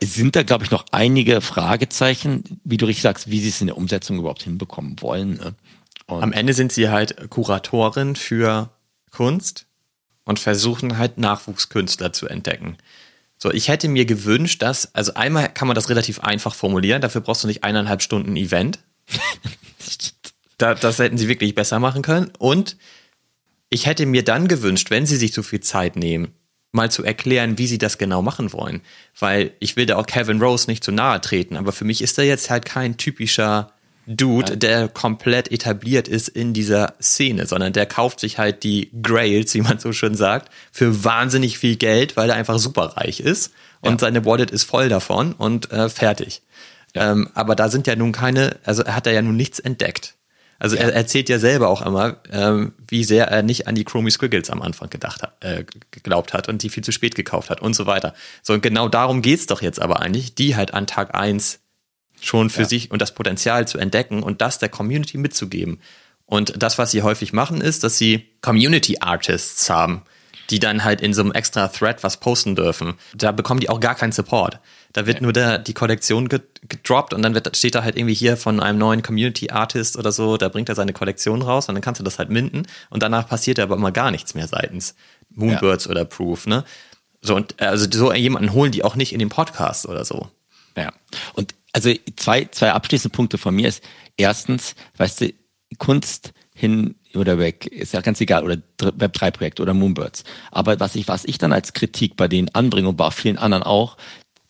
sind da, glaube ich, noch einige Fragezeichen, wie du richtig sagst, wie sie es in der Umsetzung überhaupt hinbekommen wollen. Ne? Am Ende sind sie halt Kuratorin für Kunst und versuchen halt Nachwuchskünstler zu entdecken. So, ich hätte mir gewünscht, dass, also einmal kann man das relativ einfach formulieren, dafür brauchst du nicht eineinhalb Stunden Event. *laughs* da, das hätten sie wirklich besser machen können. Und ich hätte mir dann gewünscht, wenn sie sich so viel Zeit nehmen, mal zu erklären, wie sie das genau machen wollen. Weil ich will da auch Kevin Rose nicht zu nahe treten, aber für mich ist er jetzt halt kein typischer Dude, der komplett etabliert ist in dieser Szene, sondern der kauft sich halt die Grails, wie man so schön sagt, für wahnsinnig viel Geld, weil er einfach superreich ist und ja. seine Wallet ist voll davon und äh, fertig. Ja. Ähm, aber da sind ja nun keine, also er hat da ja nun nichts entdeckt. Also ja. er erzählt ja selber auch immer, ähm, wie sehr er nicht an die Chromie Squiggles am Anfang gedacht hat, äh, geglaubt hat und die viel zu spät gekauft hat und so weiter. So, und genau darum geht's doch jetzt aber eigentlich, die halt an Tag eins schon für ja. sich und das Potenzial zu entdecken und das der Community mitzugeben. Und das, was sie häufig machen, ist, dass sie Community Artists haben, die dann halt in so einem extra Thread was posten dürfen. Da bekommen die auch gar keinen Support. Da wird ja. nur der, die Kollektion gedroppt und dann wird, steht da halt irgendwie hier von einem neuen Community Artist oder so, da bringt er seine Kollektion raus und dann kannst du das halt minden und danach passiert aber immer gar nichts mehr seitens Moonbirds ja. oder Proof, ne? So, und also so jemanden holen die auch nicht in den Podcast oder so. Ja. Und also zwei, zwei abschließende Punkte von mir ist, erstens, weißt du, Kunst hin oder weg, ist ja ganz egal, oder Web3-Projekte oder Moonbirds. Aber was ich, was ich dann als Kritik bei denen anbringe und bei vielen anderen auch,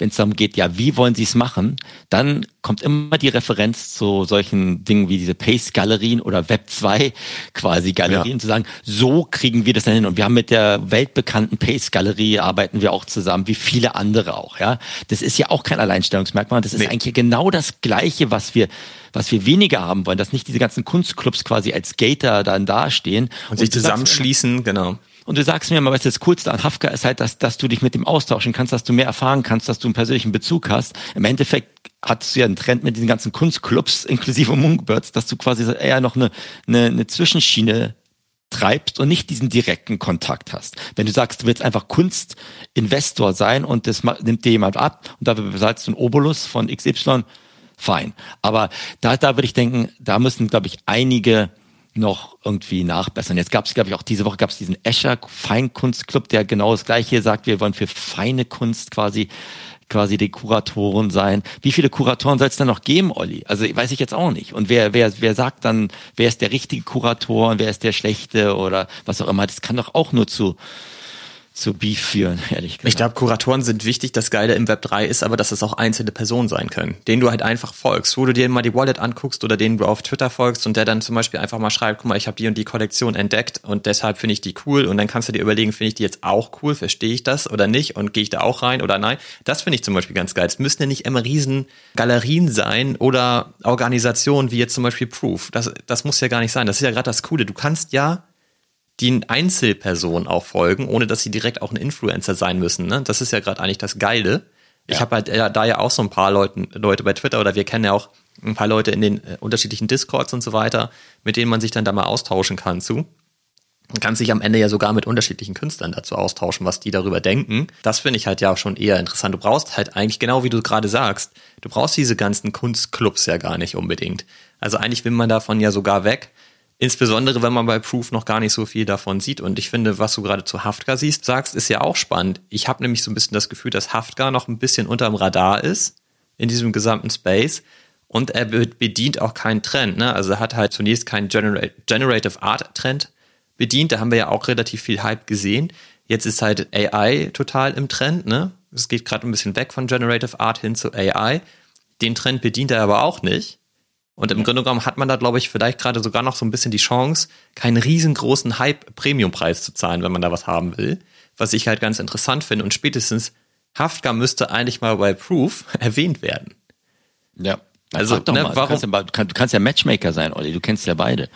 wenn es darum geht, ja, wie wollen sie es machen, dann kommt immer die Referenz zu solchen Dingen wie diese Pace-Galerien oder Web 2 quasi Galerien, ja. zu sagen, so kriegen wir das dann hin. Und wir haben mit der weltbekannten Pace-Galerie arbeiten wir auch zusammen, wie viele andere auch, ja. Das ist ja auch kein Alleinstellungsmerkmal. Das ist nee. eigentlich genau das Gleiche, was wir was wir weniger haben wollen, dass nicht diese ganzen Kunstclubs quasi als Gator dann dastehen. Und, und sich zusammenschließen, genau. Und du sagst mir weißt du, das Coolste an Hafka ist halt, dass, dass du dich mit dem austauschen kannst, dass du mehr erfahren kannst, dass du einen persönlichen Bezug hast. Im Endeffekt hattest du ja einen Trend mit diesen ganzen Kunstclubs, *laughs* inklusive Moonbirds, dass du quasi eher noch eine, eine, eine Zwischenschiene treibst und nicht diesen direkten Kontakt hast. Wenn du sagst, du willst einfach Kunstinvestor sein und das nimmt dir jemand ab und dafür bezahlst du einen Obolus von XY, fein. Aber da, da würde ich denken, da müssen, glaube ich, einige noch irgendwie nachbessern. Jetzt gab es, glaube ich, auch diese Woche gab es diesen Escher Feinkunstclub, der genau das Gleiche sagt. Wir wollen für feine Kunst quasi quasi die Kuratoren sein. Wie viele Kuratoren soll es dann noch geben, Olli? Also weiß ich jetzt auch nicht. Und wer, wer, wer sagt dann, wer ist der richtige Kurator und wer ist der schlechte oder was auch immer? Das kann doch auch nur zu zu Beef führen, *laughs* ehrlich gesagt. Ich glaube, Kuratoren sind wichtig. Das Geile im Web 3 ist aber, dass es auch einzelne Personen sein können, denen du halt einfach folgst, wo du dir mal die Wallet anguckst oder denen du auf Twitter folgst und der dann zum Beispiel einfach mal schreibt, guck mal, ich habe die und die Kollektion entdeckt und deshalb finde ich die cool und dann kannst du dir überlegen, finde ich die jetzt auch cool, verstehe ich das oder nicht und gehe ich da auch rein oder nein. Das finde ich zum Beispiel ganz geil. Es müssen ja nicht immer riesen Galerien sein oder Organisationen wie jetzt zum Beispiel Proof. Das, das muss ja gar nicht sein. Das ist ja gerade das Coole. Du kannst ja die Einzelpersonen auch folgen, ohne dass sie direkt auch ein Influencer sein müssen. Ne? Das ist ja gerade eigentlich das Geile. Ich ja. habe halt ja, da ja auch so ein paar Leuten, Leute bei Twitter oder wir kennen ja auch ein paar Leute in den äh, unterschiedlichen Discords und so weiter, mit denen man sich dann da mal austauschen kann zu. Man kann sich am Ende ja sogar mit unterschiedlichen Künstlern dazu austauschen, was die darüber denken. Das finde ich halt ja auch schon eher interessant. Du brauchst halt eigentlich genau wie du gerade sagst, du brauchst diese ganzen Kunstclubs ja gar nicht unbedingt. Also eigentlich will man davon ja sogar weg Insbesondere, wenn man bei Proof noch gar nicht so viel davon sieht. Und ich finde, was du gerade zu Haftka siehst, sagst, ist ja auch spannend. Ich habe nämlich so ein bisschen das Gefühl, dass Haftka noch ein bisschen unterm Radar ist in diesem gesamten Space. Und er bedient auch keinen Trend. Ne? Also er hat halt zunächst keinen Genera Generative Art Trend bedient. Da haben wir ja auch relativ viel Hype gesehen. Jetzt ist halt AI total im Trend. Ne? Es geht gerade ein bisschen weg von Generative Art hin zu AI. Den Trend bedient er aber auch nicht. Und im Grunde genommen hat man da, glaube ich, vielleicht gerade sogar noch so ein bisschen die Chance, keinen riesengroßen Hype-Premium-Preis zu zahlen, wenn man da was haben will. Was ich halt ganz interessant finde. Und spätestens Haftka müsste eigentlich mal bei Proof *laughs* erwähnt werden. Ja. Also, doch ne, mal. Warum? Du, kannst ja, du kannst ja Matchmaker sein, Olli. Du kennst ja beide.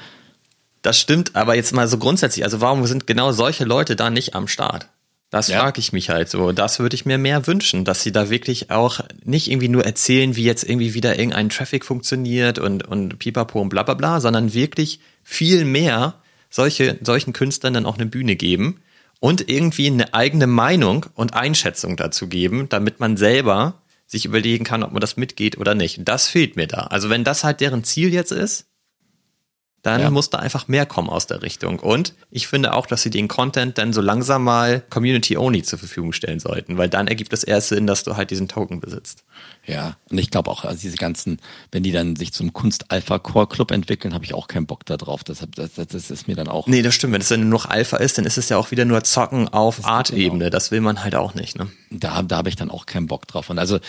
Das stimmt, aber jetzt mal so grundsätzlich. Also, warum sind genau solche Leute da nicht am Start? Das ja. frage ich mich halt so. Das würde ich mir mehr wünschen, dass sie da wirklich auch nicht irgendwie nur erzählen, wie jetzt irgendwie wieder irgendein Traffic funktioniert und, und pipapo und bla bla bla, sondern wirklich viel mehr solche, solchen Künstlern dann auch eine Bühne geben und irgendwie eine eigene Meinung und Einschätzung dazu geben, damit man selber sich überlegen kann, ob man das mitgeht oder nicht. Das fehlt mir da. Also wenn das halt deren Ziel jetzt ist, dann Ja. muss da einfach mehr kommen aus der Richtung. Und ich finde auch, dass sie den Content dann so langsam mal Community-only zur Verfügung stellen sollten, weil dann ergibt es erst Sinn, dass du halt diesen Token besitzt. Ja, und ich glaube auch, also diese ganzen, wenn die dann sich zum Kunst-Alpha-Core-Club entwickeln, habe ich auch keinen Bock da drauf. Deshalb, das, das, das ist mir dann auch. Nee, das stimmt. Wenn es dann nur noch Alpha ist, dann ist es ja auch wieder nur Zocken auf Art-Ebene. Das will man halt auch nicht, ne? da, da habe ich dann auch keinen Bock drauf. Und also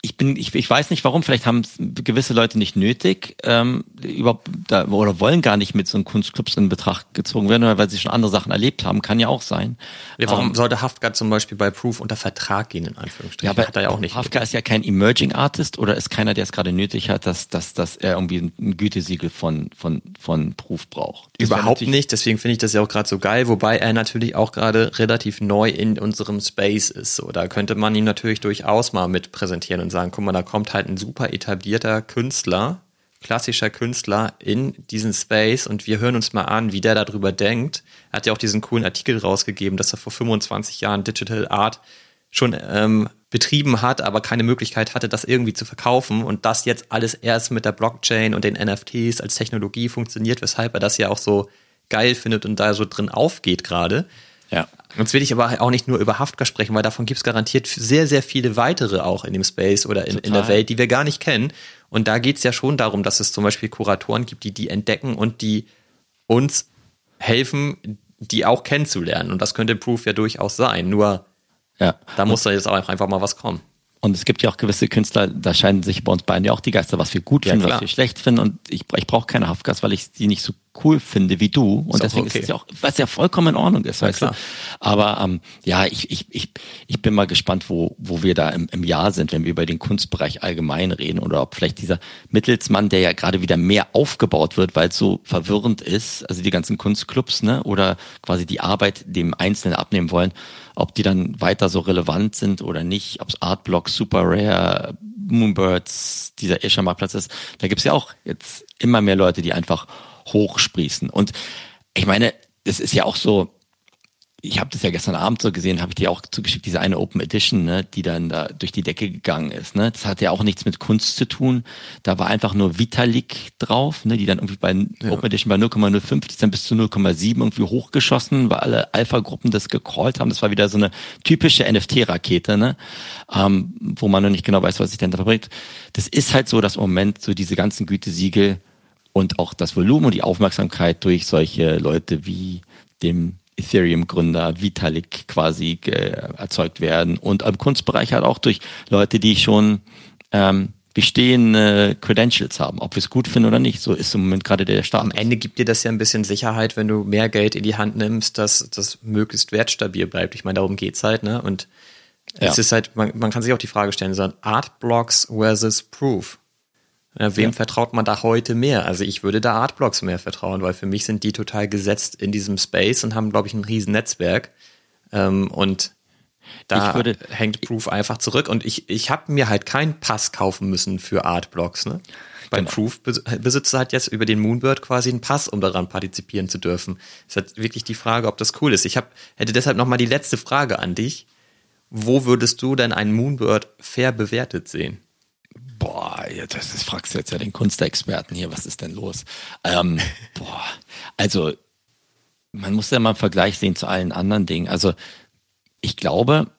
ich bin, ich, ich weiß nicht warum, vielleicht haben gewisse Leute nicht nötig, ähm, überhaupt da, oder wollen gar nicht mit so einem Kunstclubs in Betracht gezogen werden, weil sie schon andere Sachen erlebt haben, kann ja auch sein. Ja, warum Ähm, sollte Haftgard zum Beispiel bei Proof unter Vertrag gehen, in Anführungsstrichen? ja, aber hat er ja auch nicht. Hafka ist ja kein Emerging Artist oder ist keiner, der es gerade nötig hat, dass, dass, dass er irgendwie ein Gütesiegel von, von, von Proof braucht. Das Überhaupt nicht, deswegen finde ich das ja auch gerade so geil, wobei er natürlich auch gerade relativ neu in unserem Space ist. So, da könnte man ihn natürlich durchaus mal mit präsentieren und sagen, guck mal, da kommt halt ein super etablierter Künstler, klassischer Künstler in diesen Space und wir hören uns mal an, wie der darüber denkt. Er hat ja auch diesen coolen Artikel rausgegeben, dass er vor 25 Jahren Digital Art schon ähm, betrieben hat, aber keine Möglichkeit hatte, das irgendwie zu verkaufen und das jetzt alles erst mit der Blockchain und den NFTs als Technologie funktioniert, weshalb er das ja auch so geil findet und da so drin aufgeht gerade. Ja. Jetzt will ich aber auch nicht nur über Haftka sprechen, weil davon gibt es garantiert sehr, sehr viele weitere auch in dem Space oder in, in der. Welt, die wir gar nicht kennen. Und da geht es ja schon darum, dass es zum Beispiel Kuratoren gibt, die die entdecken und die uns helfen, die auch kennenzulernen. Und das könnte Proof ja durchaus sein. Nur Ja. da muss da jetzt auch einfach mal was kommen. Und es gibt ja auch gewisse Künstler, da scheinen sich bei uns beiden ja auch die Geister, was wir gut Ja, finden, klar. was wir schlecht finden. Und ich, ich brauche keine Haftgas, weil ich die nicht so cool finde wie du. Und Ist deswegen okay. ist es ja auch, was ja vollkommen in Ordnung ist, weißt klar. du. Aber ähm, ja, ich, ich, ich, ich bin mal gespannt, wo, wo wir da im, im Jahr sind, wenn wir über den Kunstbereich allgemein reden. Oder ob vielleicht dieser Mittelsmann, der ja gerade wieder mehr aufgebaut wird, weil es so verwirrend ist, also die ganzen Kunstclubs, ne, oder quasi die Arbeit dem Einzelnen abnehmen wollen, ob die dann weiter so relevant sind oder nicht, ob es Artblocks, Super Rare, Moonbirds, dieser Escher Marktplatz ist. Da gibt's ja auch jetzt immer mehr Leute, die einfach hochsprießen. Und ich meine, das ist ja auch so, ich habe das ja gestern Abend so gesehen, habe ich dir auch zugeschickt, diese eine Open Edition, ne, die dann da durch die Decke gegangen ist. Ne? Das hat ja auch nichts mit Kunst zu tun. Da war einfach nur Vitalik drauf, ne, die dann irgendwie bei Open Edition bei 0,05, die ist dann bis zu 0,7 irgendwie hochgeschossen, weil alle Alpha-Gruppen das gecallt haben. Das war wieder so eine typische NFT-Rakete, ne? ähm, wo man noch nicht genau weiß, was sich denn da verbringt. Das ist halt so, dass im Moment so diese ganzen Gütesiegel und auch das Volumen und die Aufmerksamkeit durch solche Leute wie dem Ethereum-Gründer Vitalik quasi äh, erzeugt werden und im Kunstbereich halt auch durch Leute, die schon ähm, bestehende Credentials haben, ob wir es gut finden oder nicht. So ist im Moment gerade der Start. Am Ende gibt dir das ja ein bisschen Sicherheit, wenn du mehr Geld in die Hand nimmst, dass das möglichst wertstabil bleibt. Ich meine, darum geht's halt, ne? Und Ja. es ist halt, man, man kann sich auch die Frage stellen, so Artblocks versus Proof. Ja, wem Ja. vertraut man da heute mehr? Also ich würde da Artblocks mehr vertrauen, weil für mich sind die total gesetzt in diesem Space und haben, glaube ich, ein riesen Netzwerk. Ähm, und da würde- hängt Proof einfach zurück. Und ich, ich habe mir halt keinen Pass kaufen müssen für Artblocks. Ne? Bei Genau. Proof bes- besitzt halt jetzt über den Moonbird quasi einen Pass, um daran partizipieren zu dürfen. Es ist halt wirklich die Frage, ob das cool ist. Ich hab, hätte deshalb nochmal die letzte Frage an dich. Wo würdest du denn einen Moonbird fair bewertet sehen? Boah, das, das fragst du jetzt ja den Kunstexperten hier, was ist denn los? Ähm, *laughs* boah, also man muss ja mal einen Vergleich sehen zu allen anderen Dingen. Also ich glaube,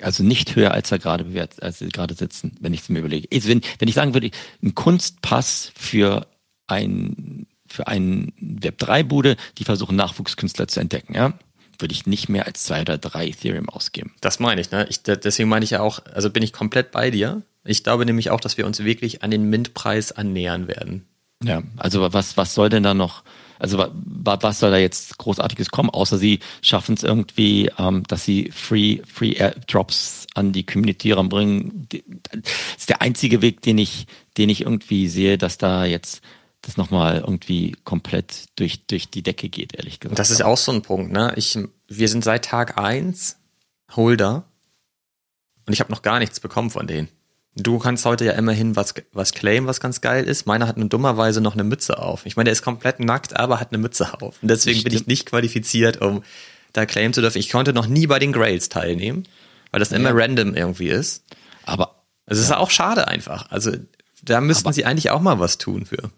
also nicht höher als er gerade bewertet, als sie gerade sitzen, wenn ich es mir überlege. Also wenn, wenn ich sagen würde, ein Kunstpass für ein für einen Web3-Bude, die versuchen Nachwuchskünstler zu entdecken, ja, würde ich nicht mehr als zwei oder drei Ethereum ausgeben. Das meine ich, ne? Ich, de- deswegen meine ich ja auch, also bin ich komplett bei dir. Ich glaube nämlich auch, dass wir uns wirklich an den Mint-Preis annähern werden. Ja, also was, was soll denn da noch, also wa, wa, was soll da jetzt Großartiges kommen, außer sie schaffen es irgendwie, ähm, dass sie Free, Free Airdrops an die Community ranbringen. Das ist der einzige Weg, den ich, den ich irgendwie sehe, dass da jetzt das nochmal irgendwie komplett durch, durch die Decke geht, ehrlich gesagt. Das ist auch so ein Punkt, ne? Ich, wir sind seit Tag eins Holder und ich habe noch gar nichts bekommen von denen. Du kannst heute ja immerhin was, was claimen, was ganz geil ist. Meiner hat nur dummerweise noch eine Mütze auf. Ich meine, der ist komplett nackt, aber hat eine Mütze auf. Und deswegen bin ich Stimmt. nicht qualifiziert, um da claimen zu dürfen. Ich konnte noch nie bei den Grails teilnehmen, weil das immer random irgendwie ist. Aber es ist auch schade einfach. Also da müssten aber, sie eigentlich auch mal was tun für.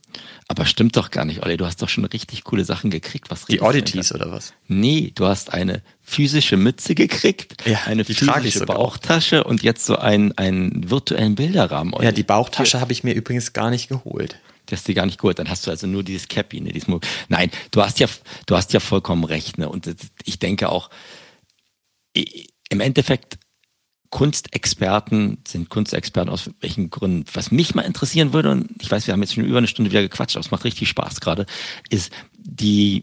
Aber stimmt doch gar nicht, Olli. Du hast doch schon richtig coole Sachen gekriegt. Was die Oddities oder was? Nee, du hast eine physische Mütze gekriegt, ja, eine physische Bauchtasche und jetzt so einen, einen virtuellen Bilderrahmen. Olli. Ja, die Bauchtasche habe ich mir übrigens gar nicht geholt. Das ist dir gar nicht gut. Dann hast du also nur dieses Cappy, ne, dieses Nein, du hast ja, du hast ja vollkommen recht, ne. Und ich denke auch, im Endeffekt Kunstexperten sind Kunstexperten aus welchen Gründen. Was mich mal interessieren würde, und ich weiß, wir haben jetzt schon über eine Stunde wieder gequatscht, aber es macht richtig Spaß gerade, ist die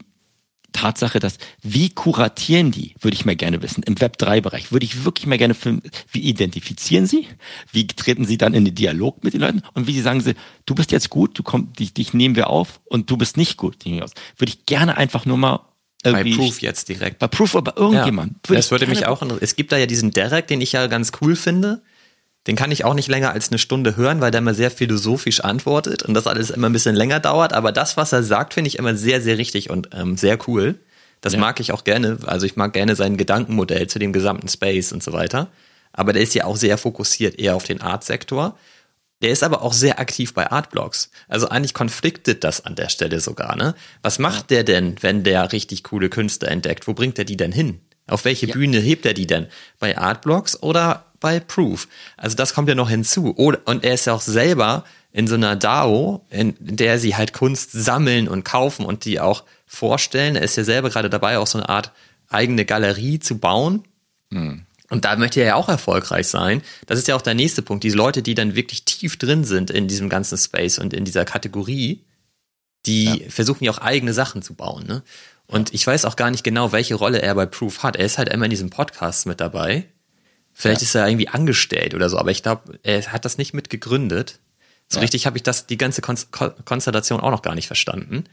Tatsache, dass wie kuratieren die, würde ich mal gerne wissen, im Web3-Bereich, würde ich wirklich mal gerne filmen, wie identifizieren sie, wie treten sie dann in den Dialog mit den Leuten und wie sie sagen sie, du bist jetzt gut, du kommst, dich, dich nehmen wir auf und du bist nicht gut. Würde ich gerne einfach nur mal bei Proof jetzt direkt. Bei Proof oder bei irgendjemand. Ja, das würde mich auch interessieren. Es gibt da ja diesen Derek, den ich ja ganz cool finde. Den kann ich auch nicht länger als eine Stunde hören, weil der immer sehr philosophisch antwortet und das alles immer ein bisschen länger dauert. Aber das, was er sagt, finde ich immer sehr, sehr richtig und ähm, sehr cool. Das ja. mag ich auch gerne. Also ich mag gerne sein Gedankenmodell zu dem gesamten Space und so weiter. Aber der ist ja auch sehr fokussiert eher auf den Art-Sektor. Der ist aber auch sehr aktiv bei Artblocks. Also eigentlich konfliktet das an der Stelle sogar, ne? Was macht der denn, wenn der richtig coole Künstler entdeckt? Wo bringt er die denn hin? Auf welche ja. Bühne hebt er die denn? Bei Artblocks oder bei Proof? Also das kommt ja noch hinzu. Und er ist ja auch selber in so einer DAO, in der sie halt Kunst sammeln und kaufen und die auch vorstellen. Er ist ja selber gerade dabei, auch so eine Art eigene Galerie zu bauen. Hm. Und da möchte er ja auch erfolgreich sein. Das ist ja auch der nächste Punkt. Diese Leute, die dann wirklich tief drin sind in diesem ganzen Space und in dieser Kategorie, die ja. versuchen ja auch eigene Sachen zu bauen. Ne? Und ich weiß auch gar nicht genau, welche Rolle er bei Proof hat. Er ist halt immer in diesem Podcast mit dabei. Vielleicht ja. ist er irgendwie angestellt oder so, aber ich glaube, er hat das nicht mit gegründet. So ja. richtig habe ich das, die ganze Kon Konstellation auch noch gar nicht verstanden.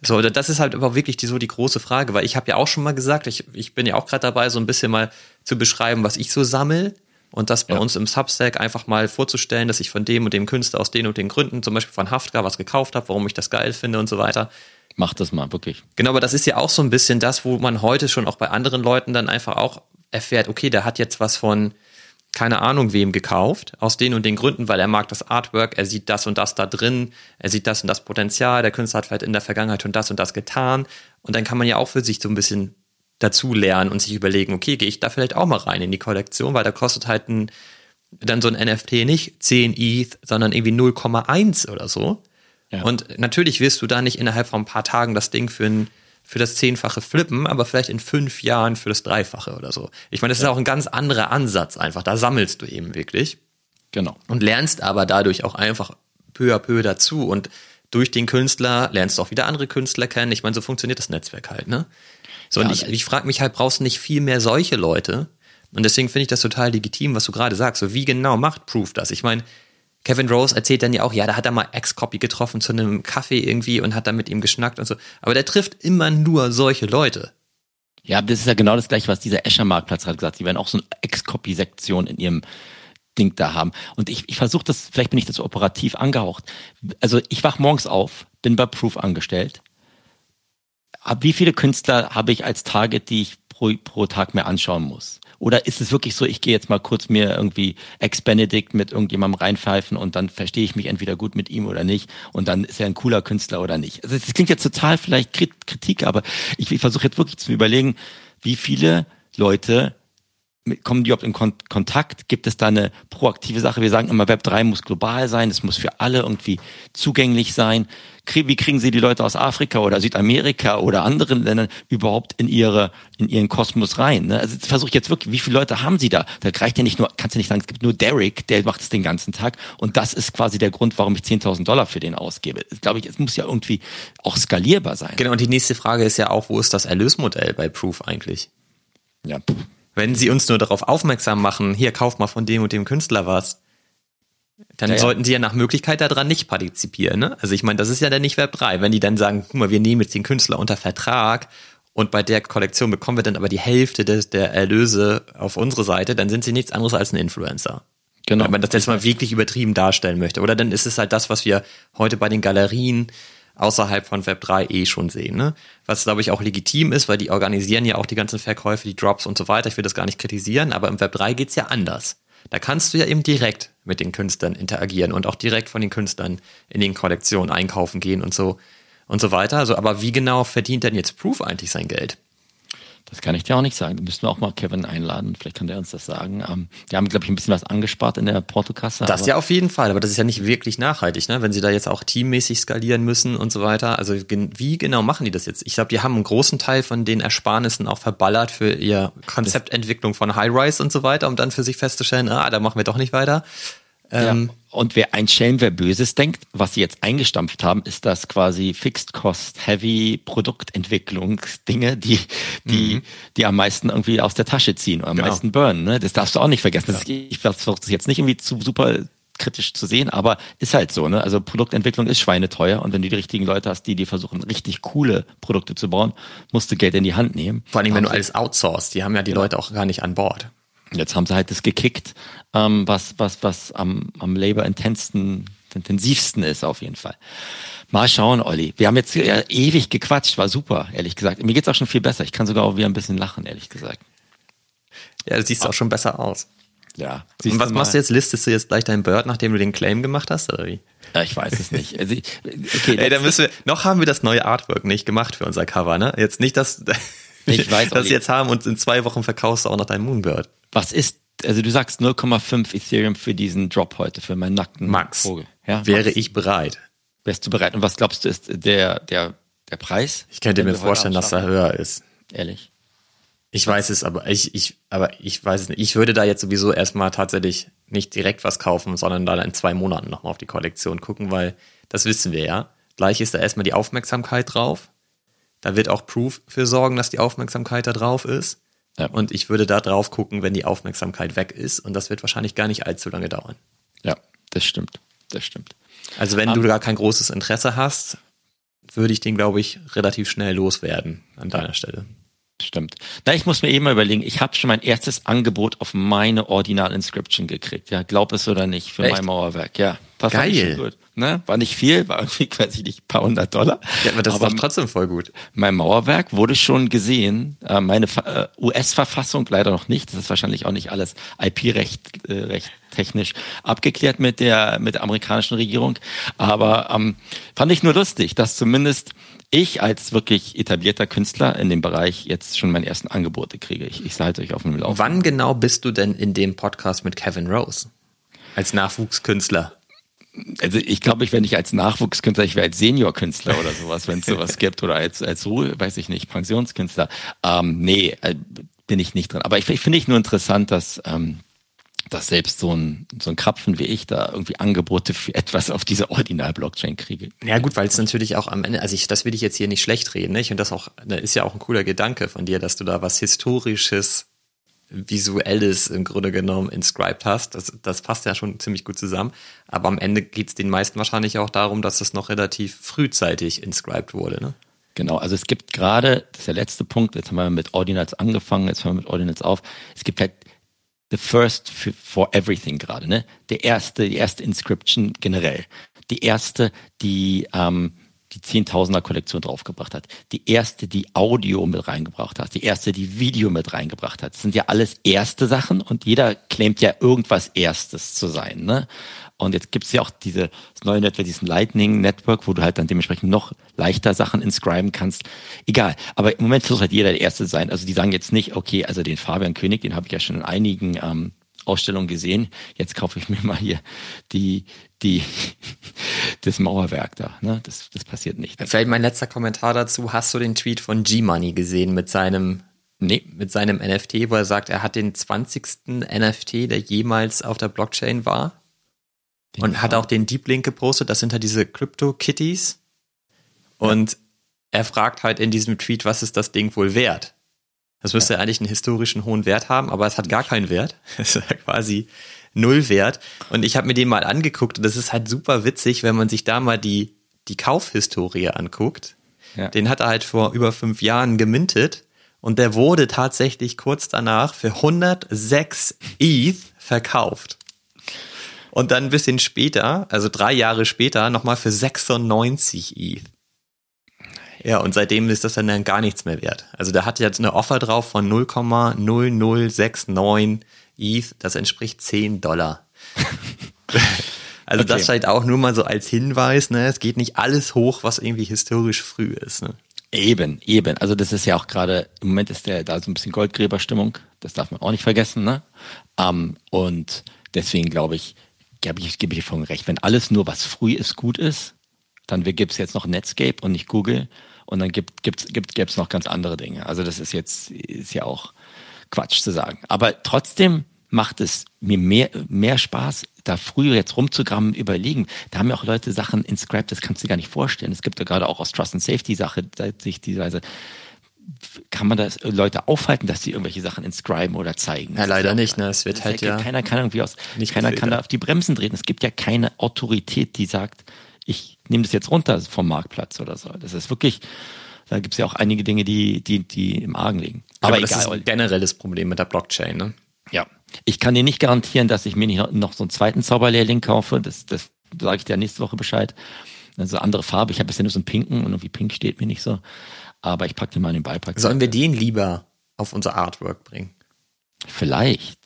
So, das ist halt aber wirklich die, so die große Frage, weil ich habe ja auch schon mal gesagt, ich, ich bin ja auch gerade dabei, so ein bisschen mal zu beschreiben, was ich so sammel und das bei ja. uns im Substack einfach mal vorzustellen, dass ich von dem und dem Künstler aus den und den Gründen, zum Beispiel von Haftka, was gekauft habe, warum ich das geil finde und so weiter. Mach das mal, wirklich. Genau, aber das ist ja auch so ein bisschen das, wo man heute schon auch bei anderen Leuten dann einfach auch erfährt, okay, der hat jetzt was von keine Ahnung wem gekauft, aus den und den Gründen, weil er mag das Artwork, er sieht das und das da drin, er sieht das und das Potenzial, der Künstler hat vielleicht in der Vergangenheit schon das und das getan. Und dann kann man ja auch für sich so ein bisschen dazu lernen und sich überlegen, okay, gehe ich da vielleicht auch mal rein in die Kollektion, weil da kostet halt ein, dann so ein NFT nicht 10 ETH, sondern irgendwie 0,1 oder so. Ja. Und natürlich wirst du da nicht innerhalb von ein paar Tagen das Ding für ein für das Zehnfache flippen, aber vielleicht in fünf Jahren für das Dreifache oder so. Ich meine, das ja. ist auch ein ganz anderer Ansatz einfach. Da sammelst du eben wirklich. Genau. Und lernst aber dadurch auch einfach peu à peu dazu und durch den Künstler lernst du auch wieder andere Künstler kennen. Ich meine, so funktioniert das Netzwerk halt, ne? So, ja, und ich, ich frage mich halt, brauchst du nicht viel mehr solche Leute? Und deswegen finde ich das total legitim, was du gerade sagst. So, wie genau macht Proof das? Ich meine, Kevin Rose erzählt dann ja auch, ja, da hat er mal Ex-Copy getroffen zu einem Kaffee irgendwie und hat dann mit ihm geschnackt und so. Aber der trifft immer nur solche Leute. Ja, das ist ja genau das gleiche, was dieser Escher Marktplatz hat gesagt. Sie werden auch so eine Ex-Copy-Sektion in ihrem Ding da haben. Und ich, ich versuche das, vielleicht bin ich das operativ angehaucht. Also ich wach morgens auf, bin bei Proof angestellt. Wie viele Künstler habe ich als Target, die ich pro, pro Tag mir anschauen muss? Oder ist es wirklich so, ich gehe jetzt mal kurz mir irgendwie Ex-Benedict mit irgendjemandem reinpfeifen und dann verstehe ich mich entweder gut mit ihm oder nicht und dann ist er ein cooler Künstler oder nicht. Also das klingt jetzt total vielleicht Kritik, aber ich, ich versuche jetzt wirklich zu überlegen, wie viele Leute kommen die überhaupt in Kon Kontakt? Gibt es da eine proaktive Sache? Wir sagen immer, Web 3 muss global sein, es muss für alle irgendwie zugänglich sein. Wie kriegen Sie die Leute aus Afrika oder Südamerika oder anderen Ländern überhaupt in ihre in ihren Kosmos rein? Ne? Also versuche ich jetzt wirklich, wie viele Leute haben Sie da? Da reicht ja nicht nur, kannst du nicht sagen, es gibt nur Derek, der macht es den ganzen Tag und das ist quasi der Grund, warum ich 10.000 Dollar für den ausgebe. Das glaube ich, es muss ja irgendwie auch skalierbar sein. Genau, und die nächste Frage ist ja auch, wo ist das Erlösmodell bei Proof eigentlich? Ja, wenn sie uns nur darauf aufmerksam machen, hier kauf mal von dem und dem Künstler was, dann ja, sollten sie ja nach Möglichkeit daran nicht partizipieren. Ne? Also ich meine, das ist ja dann nicht Web 3. Wenn die dann sagen, guck mal, wir nehmen jetzt den Künstler unter Vertrag und bei der Kollektion bekommen wir dann aber die Hälfte des, der Erlöse auf unsere Seite, dann sind sie nichts anderes als ein Influencer. Genau. Wenn man das jetzt mal wirklich übertrieben darstellen möchte. Oder dann ist es halt das, was wir heute bei den Galerien außerhalb von Web 3 eh schon sehen. Ne? Was, glaube ich, auch legitim ist, weil die organisieren ja auch die ganzen Verkäufe, die Drops und so weiter. Ich will das gar nicht kritisieren, aber im Web 3 geht's ja anders. Da kannst du ja eben direkt mit den Künstlern interagieren und auch direkt von den Künstlern in den Kollektionen einkaufen gehen und so und so weiter. Also, aber wie genau verdient denn jetzt Proof eigentlich sein Geld? Das kann ich dir auch nicht sagen. Da müssen wir auch mal Kevin einladen. Vielleicht kann der uns das sagen. Ähm, die haben, glaube ich, ein bisschen was angespart in der Portokasse. Das ja auf jeden Fall, aber das ist ja nicht wirklich nachhaltig, ne? wenn sie da jetzt auch teammäßig skalieren müssen und so weiter. Also wie genau machen die das jetzt? Ich glaube, die haben einen großen Teil von den Ersparnissen auch verballert für ihr Konzeptentwicklung von High-Rise und so weiter, um dann für sich festzustellen, ah, da machen wir doch nicht weiter. Ähm, ja. Und wer ein Schelm, wer Böses denkt, was sie jetzt eingestampft haben, ist das quasi Fixed Cost, Heavy Produktentwicklungsdinge, die, die, mhm. die am meisten irgendwie aus der Tasche ziehen oder am genau. meisten burnen. Ne? Das darfst du auch nicht vergessen. Das, ich versuche das jetzt nicht irgendwie zu super kritisch zu sehen, aber ist halt so, ne? Also Produktentwicklung ist schweineteuer und wenn du die richtigen Leute hast, die die versuchen, richtig coole Produkte zu bauen, musst du Geld in die Hand nehmen. Vor allem, wenn du alles outsourcest, die haben ja die genau. Leute auch gar nicht an Bord. Jetzt haben sie halt das gekickt, ähm, was, was, was am, am labor-intensivsten intensivsten ist auf jeden Fall. Mal schauen, Olli. Wir haben jetzt ja, ewig gequatscht, war super, ehrlich gesagt. Mir geht's auch schon viel besser. Ich kann sogar auch wieder ein bisschen lachen, ehrlich gesagt. Ja, du siehst auch schon besser aus. Ja. Und was machst du jetzt? Listest du jetzt gleich dein Bird, nachdem du den Claim gemacht hast, oder wie? Ja, ich weiß es nicht. Also, okay, Ey, dann müssen wir, noch haben wir das neue Artwork nicht gemacht für unser Cover, ne? Jetzt nicht, dass, ich weiß *laughs* das jetzt haben und in zwei Wochen verkaufst du auch noch dein Moonbird. Was ist, also du sagst 0,5 Ethereum für diesen Drop heute, für meinen nackten Max, Vogel. Ja, wäre Max. ich bereit. Wärst du bereit? Und was glaubst du ist der, der, der Preis? Ich könnte mir vorstellen, dass er höher ist. Ehrlich? Ich weiß es, aber ich, ich, aber ich weiß es nicht. Ich würde da jetzt sowieso erstmal tatsächlich nicht direkt was kaufen, sondern dann in zwei Monaten nochmal auf die Kollektion gucken, weil das wissen wir ja. Gleich ist da erstmal die Aufmerksamkeit drauf. Da wird auch Proof für sorgen, dass die Aufmerksamkeit da drauf ist. Ja. Und ich würde da drauf gucken, wenn die Aufmerksamkeit weg ist. Und das wird wahrscheinlich gar nicht allzu lange dauern. Ja, das stimmt. Das stimmt. Also wenn um, du gar kein großes Interesse hast, würde ich den, glaube ich, relativ schnell loswerden an deiner Stelle. Stimmt. Na, ich muss mir eben mal überlegen, ich habe schon mein erstes Angebot auf meine Ordinal Inscription gekriegt. Ja, glaub es oder nicht, für Echt? mein Mauerwerk. Ja, das Geil. War, ne? war nicht viel, war irgendwie *laughs* quasi nicht ein paar hundert Dollar. Ja, aber das aber ist doch trotzdem voll gut. Mein Mauerwerk wurde schon gesehen. Äh, meine äh, US-Verfassung leider noch nicht. Das ist wahrscheinlich auch nicht alles IP-recht äh, recht technisch abgeklärt mit der mit der amerikanischen Regierung. Aber ähm, fand ich nur lustig, dass zumindest ich als wirklich etablierter Künstler in dem Bereich jetzt schon meine ersten Angebote kriege. Ich, ich halte euch auf dem Lauf. Wann genau bist du denn in dem Podcast mit Kevin Rose? Als Nachwuchskünstler? Also ich glaube, ich wäre nicht als Nachwuchskünstler, ich wäre als Seniorkünstler oder sowas, wenn es *laughs* sowas gibt. Oder als, als Ruhe, weiß ich nicht, Pensionskünstler. Ähm, nee, äh, bin ich nicht drin. Aber ich, ich finde ich nur interessant, dass ähm, dass selbst so ein, so ein Krapfen wie ich da irgendwie Angebote für etwas auf dieser Ordinal-Blockchain kriege. Ja gut, weil es natürlich auch am Ende, also ich, das will ich jetzt hier nicht schlecht reden, ne? Ich finde das auch, da ist ja auch ein cooler Gedanke von dir, dass du da was Historisches, Visuelles im Grunde genommen inscribed hast. Das, das passt ja schon ziemlich gut zusammen. Aber am Ende geht es den meisten wahrscheinlich auch darum, dass das noch relativ frühzeitig inscribed wurde, ne? Genau, also es gibt gerade, das ist der letzte Punkt, jetzt haben wir mit Ordinals angefangen, jetzt hören wir mit Ordinals auf. Es gibt halt the first for everything gerade, ne? Der erste, die erste Inscription generell. Die erste, die ähm, die Zehntausender Kollektion draufgebracht hat. Die erste, die Audio mit reingebracht hat. Die erste, die Video mit reingebracht hat. Das sind ja alles erste Sachen und jeder claimt ja irgendwas erstes zu sein. Ne? Und jetzt gibt's ja auch diese das neue Network, diesen Lightning Network, wo du halt dann dementsprechend noch leichter Sachen inscriben kannst. Egal. Aber im Moment versucht halt jeder der Erste sein. Also die sagen jetzt nicht, okay, also den Fabian König, den habe ich ja schon in einigen ähm, Ausstellungen gesehen. Jetzt kaufe ich mir mal hier die, die, *laughs* das Mauerwerk da. Ne? Das, das passiert nicht. Vielleicht mein letzter Kommentar dazu. Hast du den Tweet von G-Money gesehen mit seinem Nee, mit seinem NFT, wo er sagt, er hat den 20. NFT, der jemals auf der Blockchain war. Den und hat auch den Deep Link gepostet. Das sind halt diese Crypto Kitties. Und ja. er fragt halt in diesem Tweet, was ist das Ding wohl wert? Das müsste ja. eigentlich einen historischen hohen Wert haben, aber es hat gar keinen Wert. *laughs* Es ist quasi null Wert. Und ich habe mir den mal angeguckt und das ist halt super witzig, wenn man sich da mal die, die Kaufhistorie anguckt. Ja. Den hat er halt vor über fünf Jahren gemintet und der wurde tatsächlich kurz danach für 106 ETH verkauft. Und dann ein bisschen später, also drei Jahre später, nochmal für 96 ETH. Ja, und seitdem ist das dann, dann gar nichts mehr wert. Also da hat jetzt eine Offer drauf von 0,0069 ETH, das entspricht 10 Dollar. *laughs* also Okay. das scheint auch nur mal so als Hinweis, ne? Es geht nicht alles hoch, was irgendwie historisch früh ist. Ne? Eben, eben. Also das ist ja auch gerade, im Moment ist der da so ein bisschen Goldgräberstimmung. Das darf man auch nicht vergessen, ne? Ähm, und deswegen glaube ich, gebe ich, gebe ich vollkommen recht. Wenn alles nur, was früh ist, gut ist, dann gibt es jetzt noch Netscape und nicht Google. Und dann gibt gibt's, gibt, gibt's noch ganz andere Dinge. Also das ist jetzt, ist ja auch Quatsch zu sagen. Aber trotzdem macht es mir mehr, mehr Spaß, da früher jetzt rumzugrammen, überlegen. Da haben ja auch Leute Sachen in Scrap, das kannst du dir gar nicht vorstellen. Es gibt ja gerade auch aus Trust and Safety Sache, seit sich die Weise, kann man das Leute aufhalten, dass sie irgendwelche Sachen inscriben oder zeigen? Ja, leider nicht, ne? Es wird Das halt ja, keiner kann irgendwie aus, nicht keiner kann da auf die Bremsen treten. Es gibt ja keine Autorität, die sagt, ich nehme das jetzt runter vom Marktplatz oder so. Das ist wirklich, da gibt es ja auch einige Dinge, die, die, die im Argen liegen. Aber, Aber, das egal. ist ein generelles Problem mit der Blockchain, ne? Ja. Ich kann dir nicht garantieren, dass ich mir nicht noch so einen zweiten Zauberlehrling kaufe. Das, das sage ich dir nächste Woche Bescheid. Also andere Farbe. Ich habe bisher nur so einen pinken und irgendwie pink steht mir nicht so. Aber ich packe den mal in den Beipack. Sollen wir den lieber auf unser Artwork bringen? Vielleicht.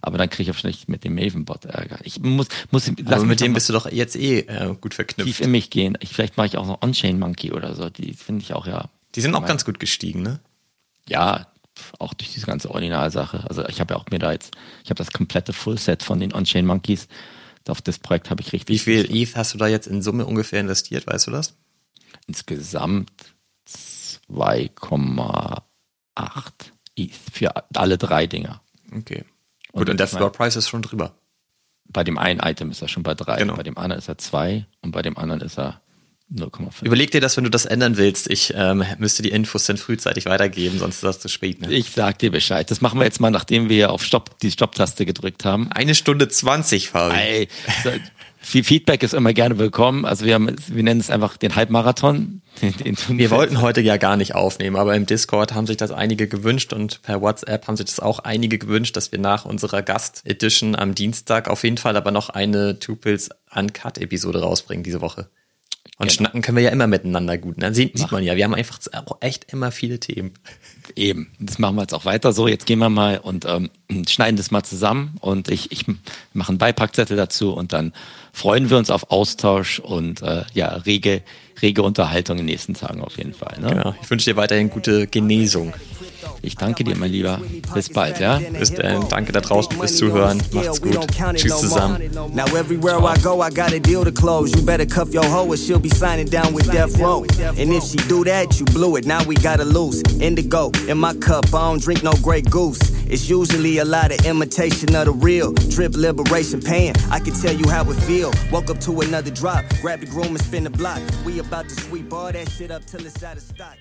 Aber dann kriege ich wahrscheinlich mit dem Mavenbot Ärger. Ich muss, muss Aber mit dem bist du doch jetzt eh äh, gut tief verknüpft. in mich gehen. Ich, vielleicht mache ich auch noch On-Chain Monkey oder so. Die finde ich auch ja. Die sind auch ganz gut gestiegen, ne? Ja, auch durch diese ganze Originalsache. Also ich habe ja auch mir da jetzt, ich habe das komplette Fullset von den On-Chain Monkeys. Auf das Projekt habe ich richtig Wie viel ETH hast du da jetzt in Summe ungefähr investiert, weißt du das? insgesamt 2,8 ETH für alle drei Dinger. Okay. Und Gut, und der ich mein- Floor Price ist schon drüber. Bei dem einen Item ist er schon bei drei, Genau. bei dem anderen ist er zwei und bei dem anderen ist er 0,5. Überleg dir das, wenn du das ändern willst. Ich ähm, müsste die Infos dann frühzeitig weitergeben, sonst ist das zu spät. Ne? Ich sag dir Bescheid. Das machen wir jetzt mal, nachdem wir auf Stopp, die Stopp-Taste gedrückt haben. Eine Stunde 20, Fabi. Ey, so, viel Feedback ist immer gerne willkommen. Also wir haben, wir nennen es einfach den Halbmarathon. *laughs* Den, den Wir wollten heute ja gar nicht aufnehmen, aber im Discord haben sich das einige gewünscht und per WhatsApp haben sich das auch einige gewünscht, dass wir nach unserer Gast-Edition am Dienstag auf jeden Fall aber noch eine Tupils Uncut-Episode rausbringen diese Woche. Und Genau. schnacken können wir ja immer miteinander gut. Ne? Sieht, sieht man ja, wir haben einfach auch echt immer viele Themen. Eben, das machen wir jetzt auch weiter so. Jetzt gehen wir mal und ähm, schneiden das mal zusammen und ich, ich mache einen Beipackzettel dazu und dann freuen wir uns auf Austausch und äh, ja, rege, rege Unterhaltung in den nächsten Tagen auf jeden Fall. Ne? Ja, ich wünsche dir weiterhin gute Genesung. Ich danke dir, mein Lieber. Bis bald, ja? Bis dann, danke da draußen fürs Zuhören. Macht's gut. Tschüss zusammen. Now everywhere I go, I got a deal to close. You better cuff your hoe or she'll be signing down with Death Row. And if she do that, you blew it. Now we gotta lose. Indigo in my cup, I don't drink no Grey Goose. It's usually a lot of imitation of the real. Drip liberation pain. I can tell you how it feel. Woke up to another drop. Grab the groom and spin the block. We about to sweep all that shit up till it's out of stock.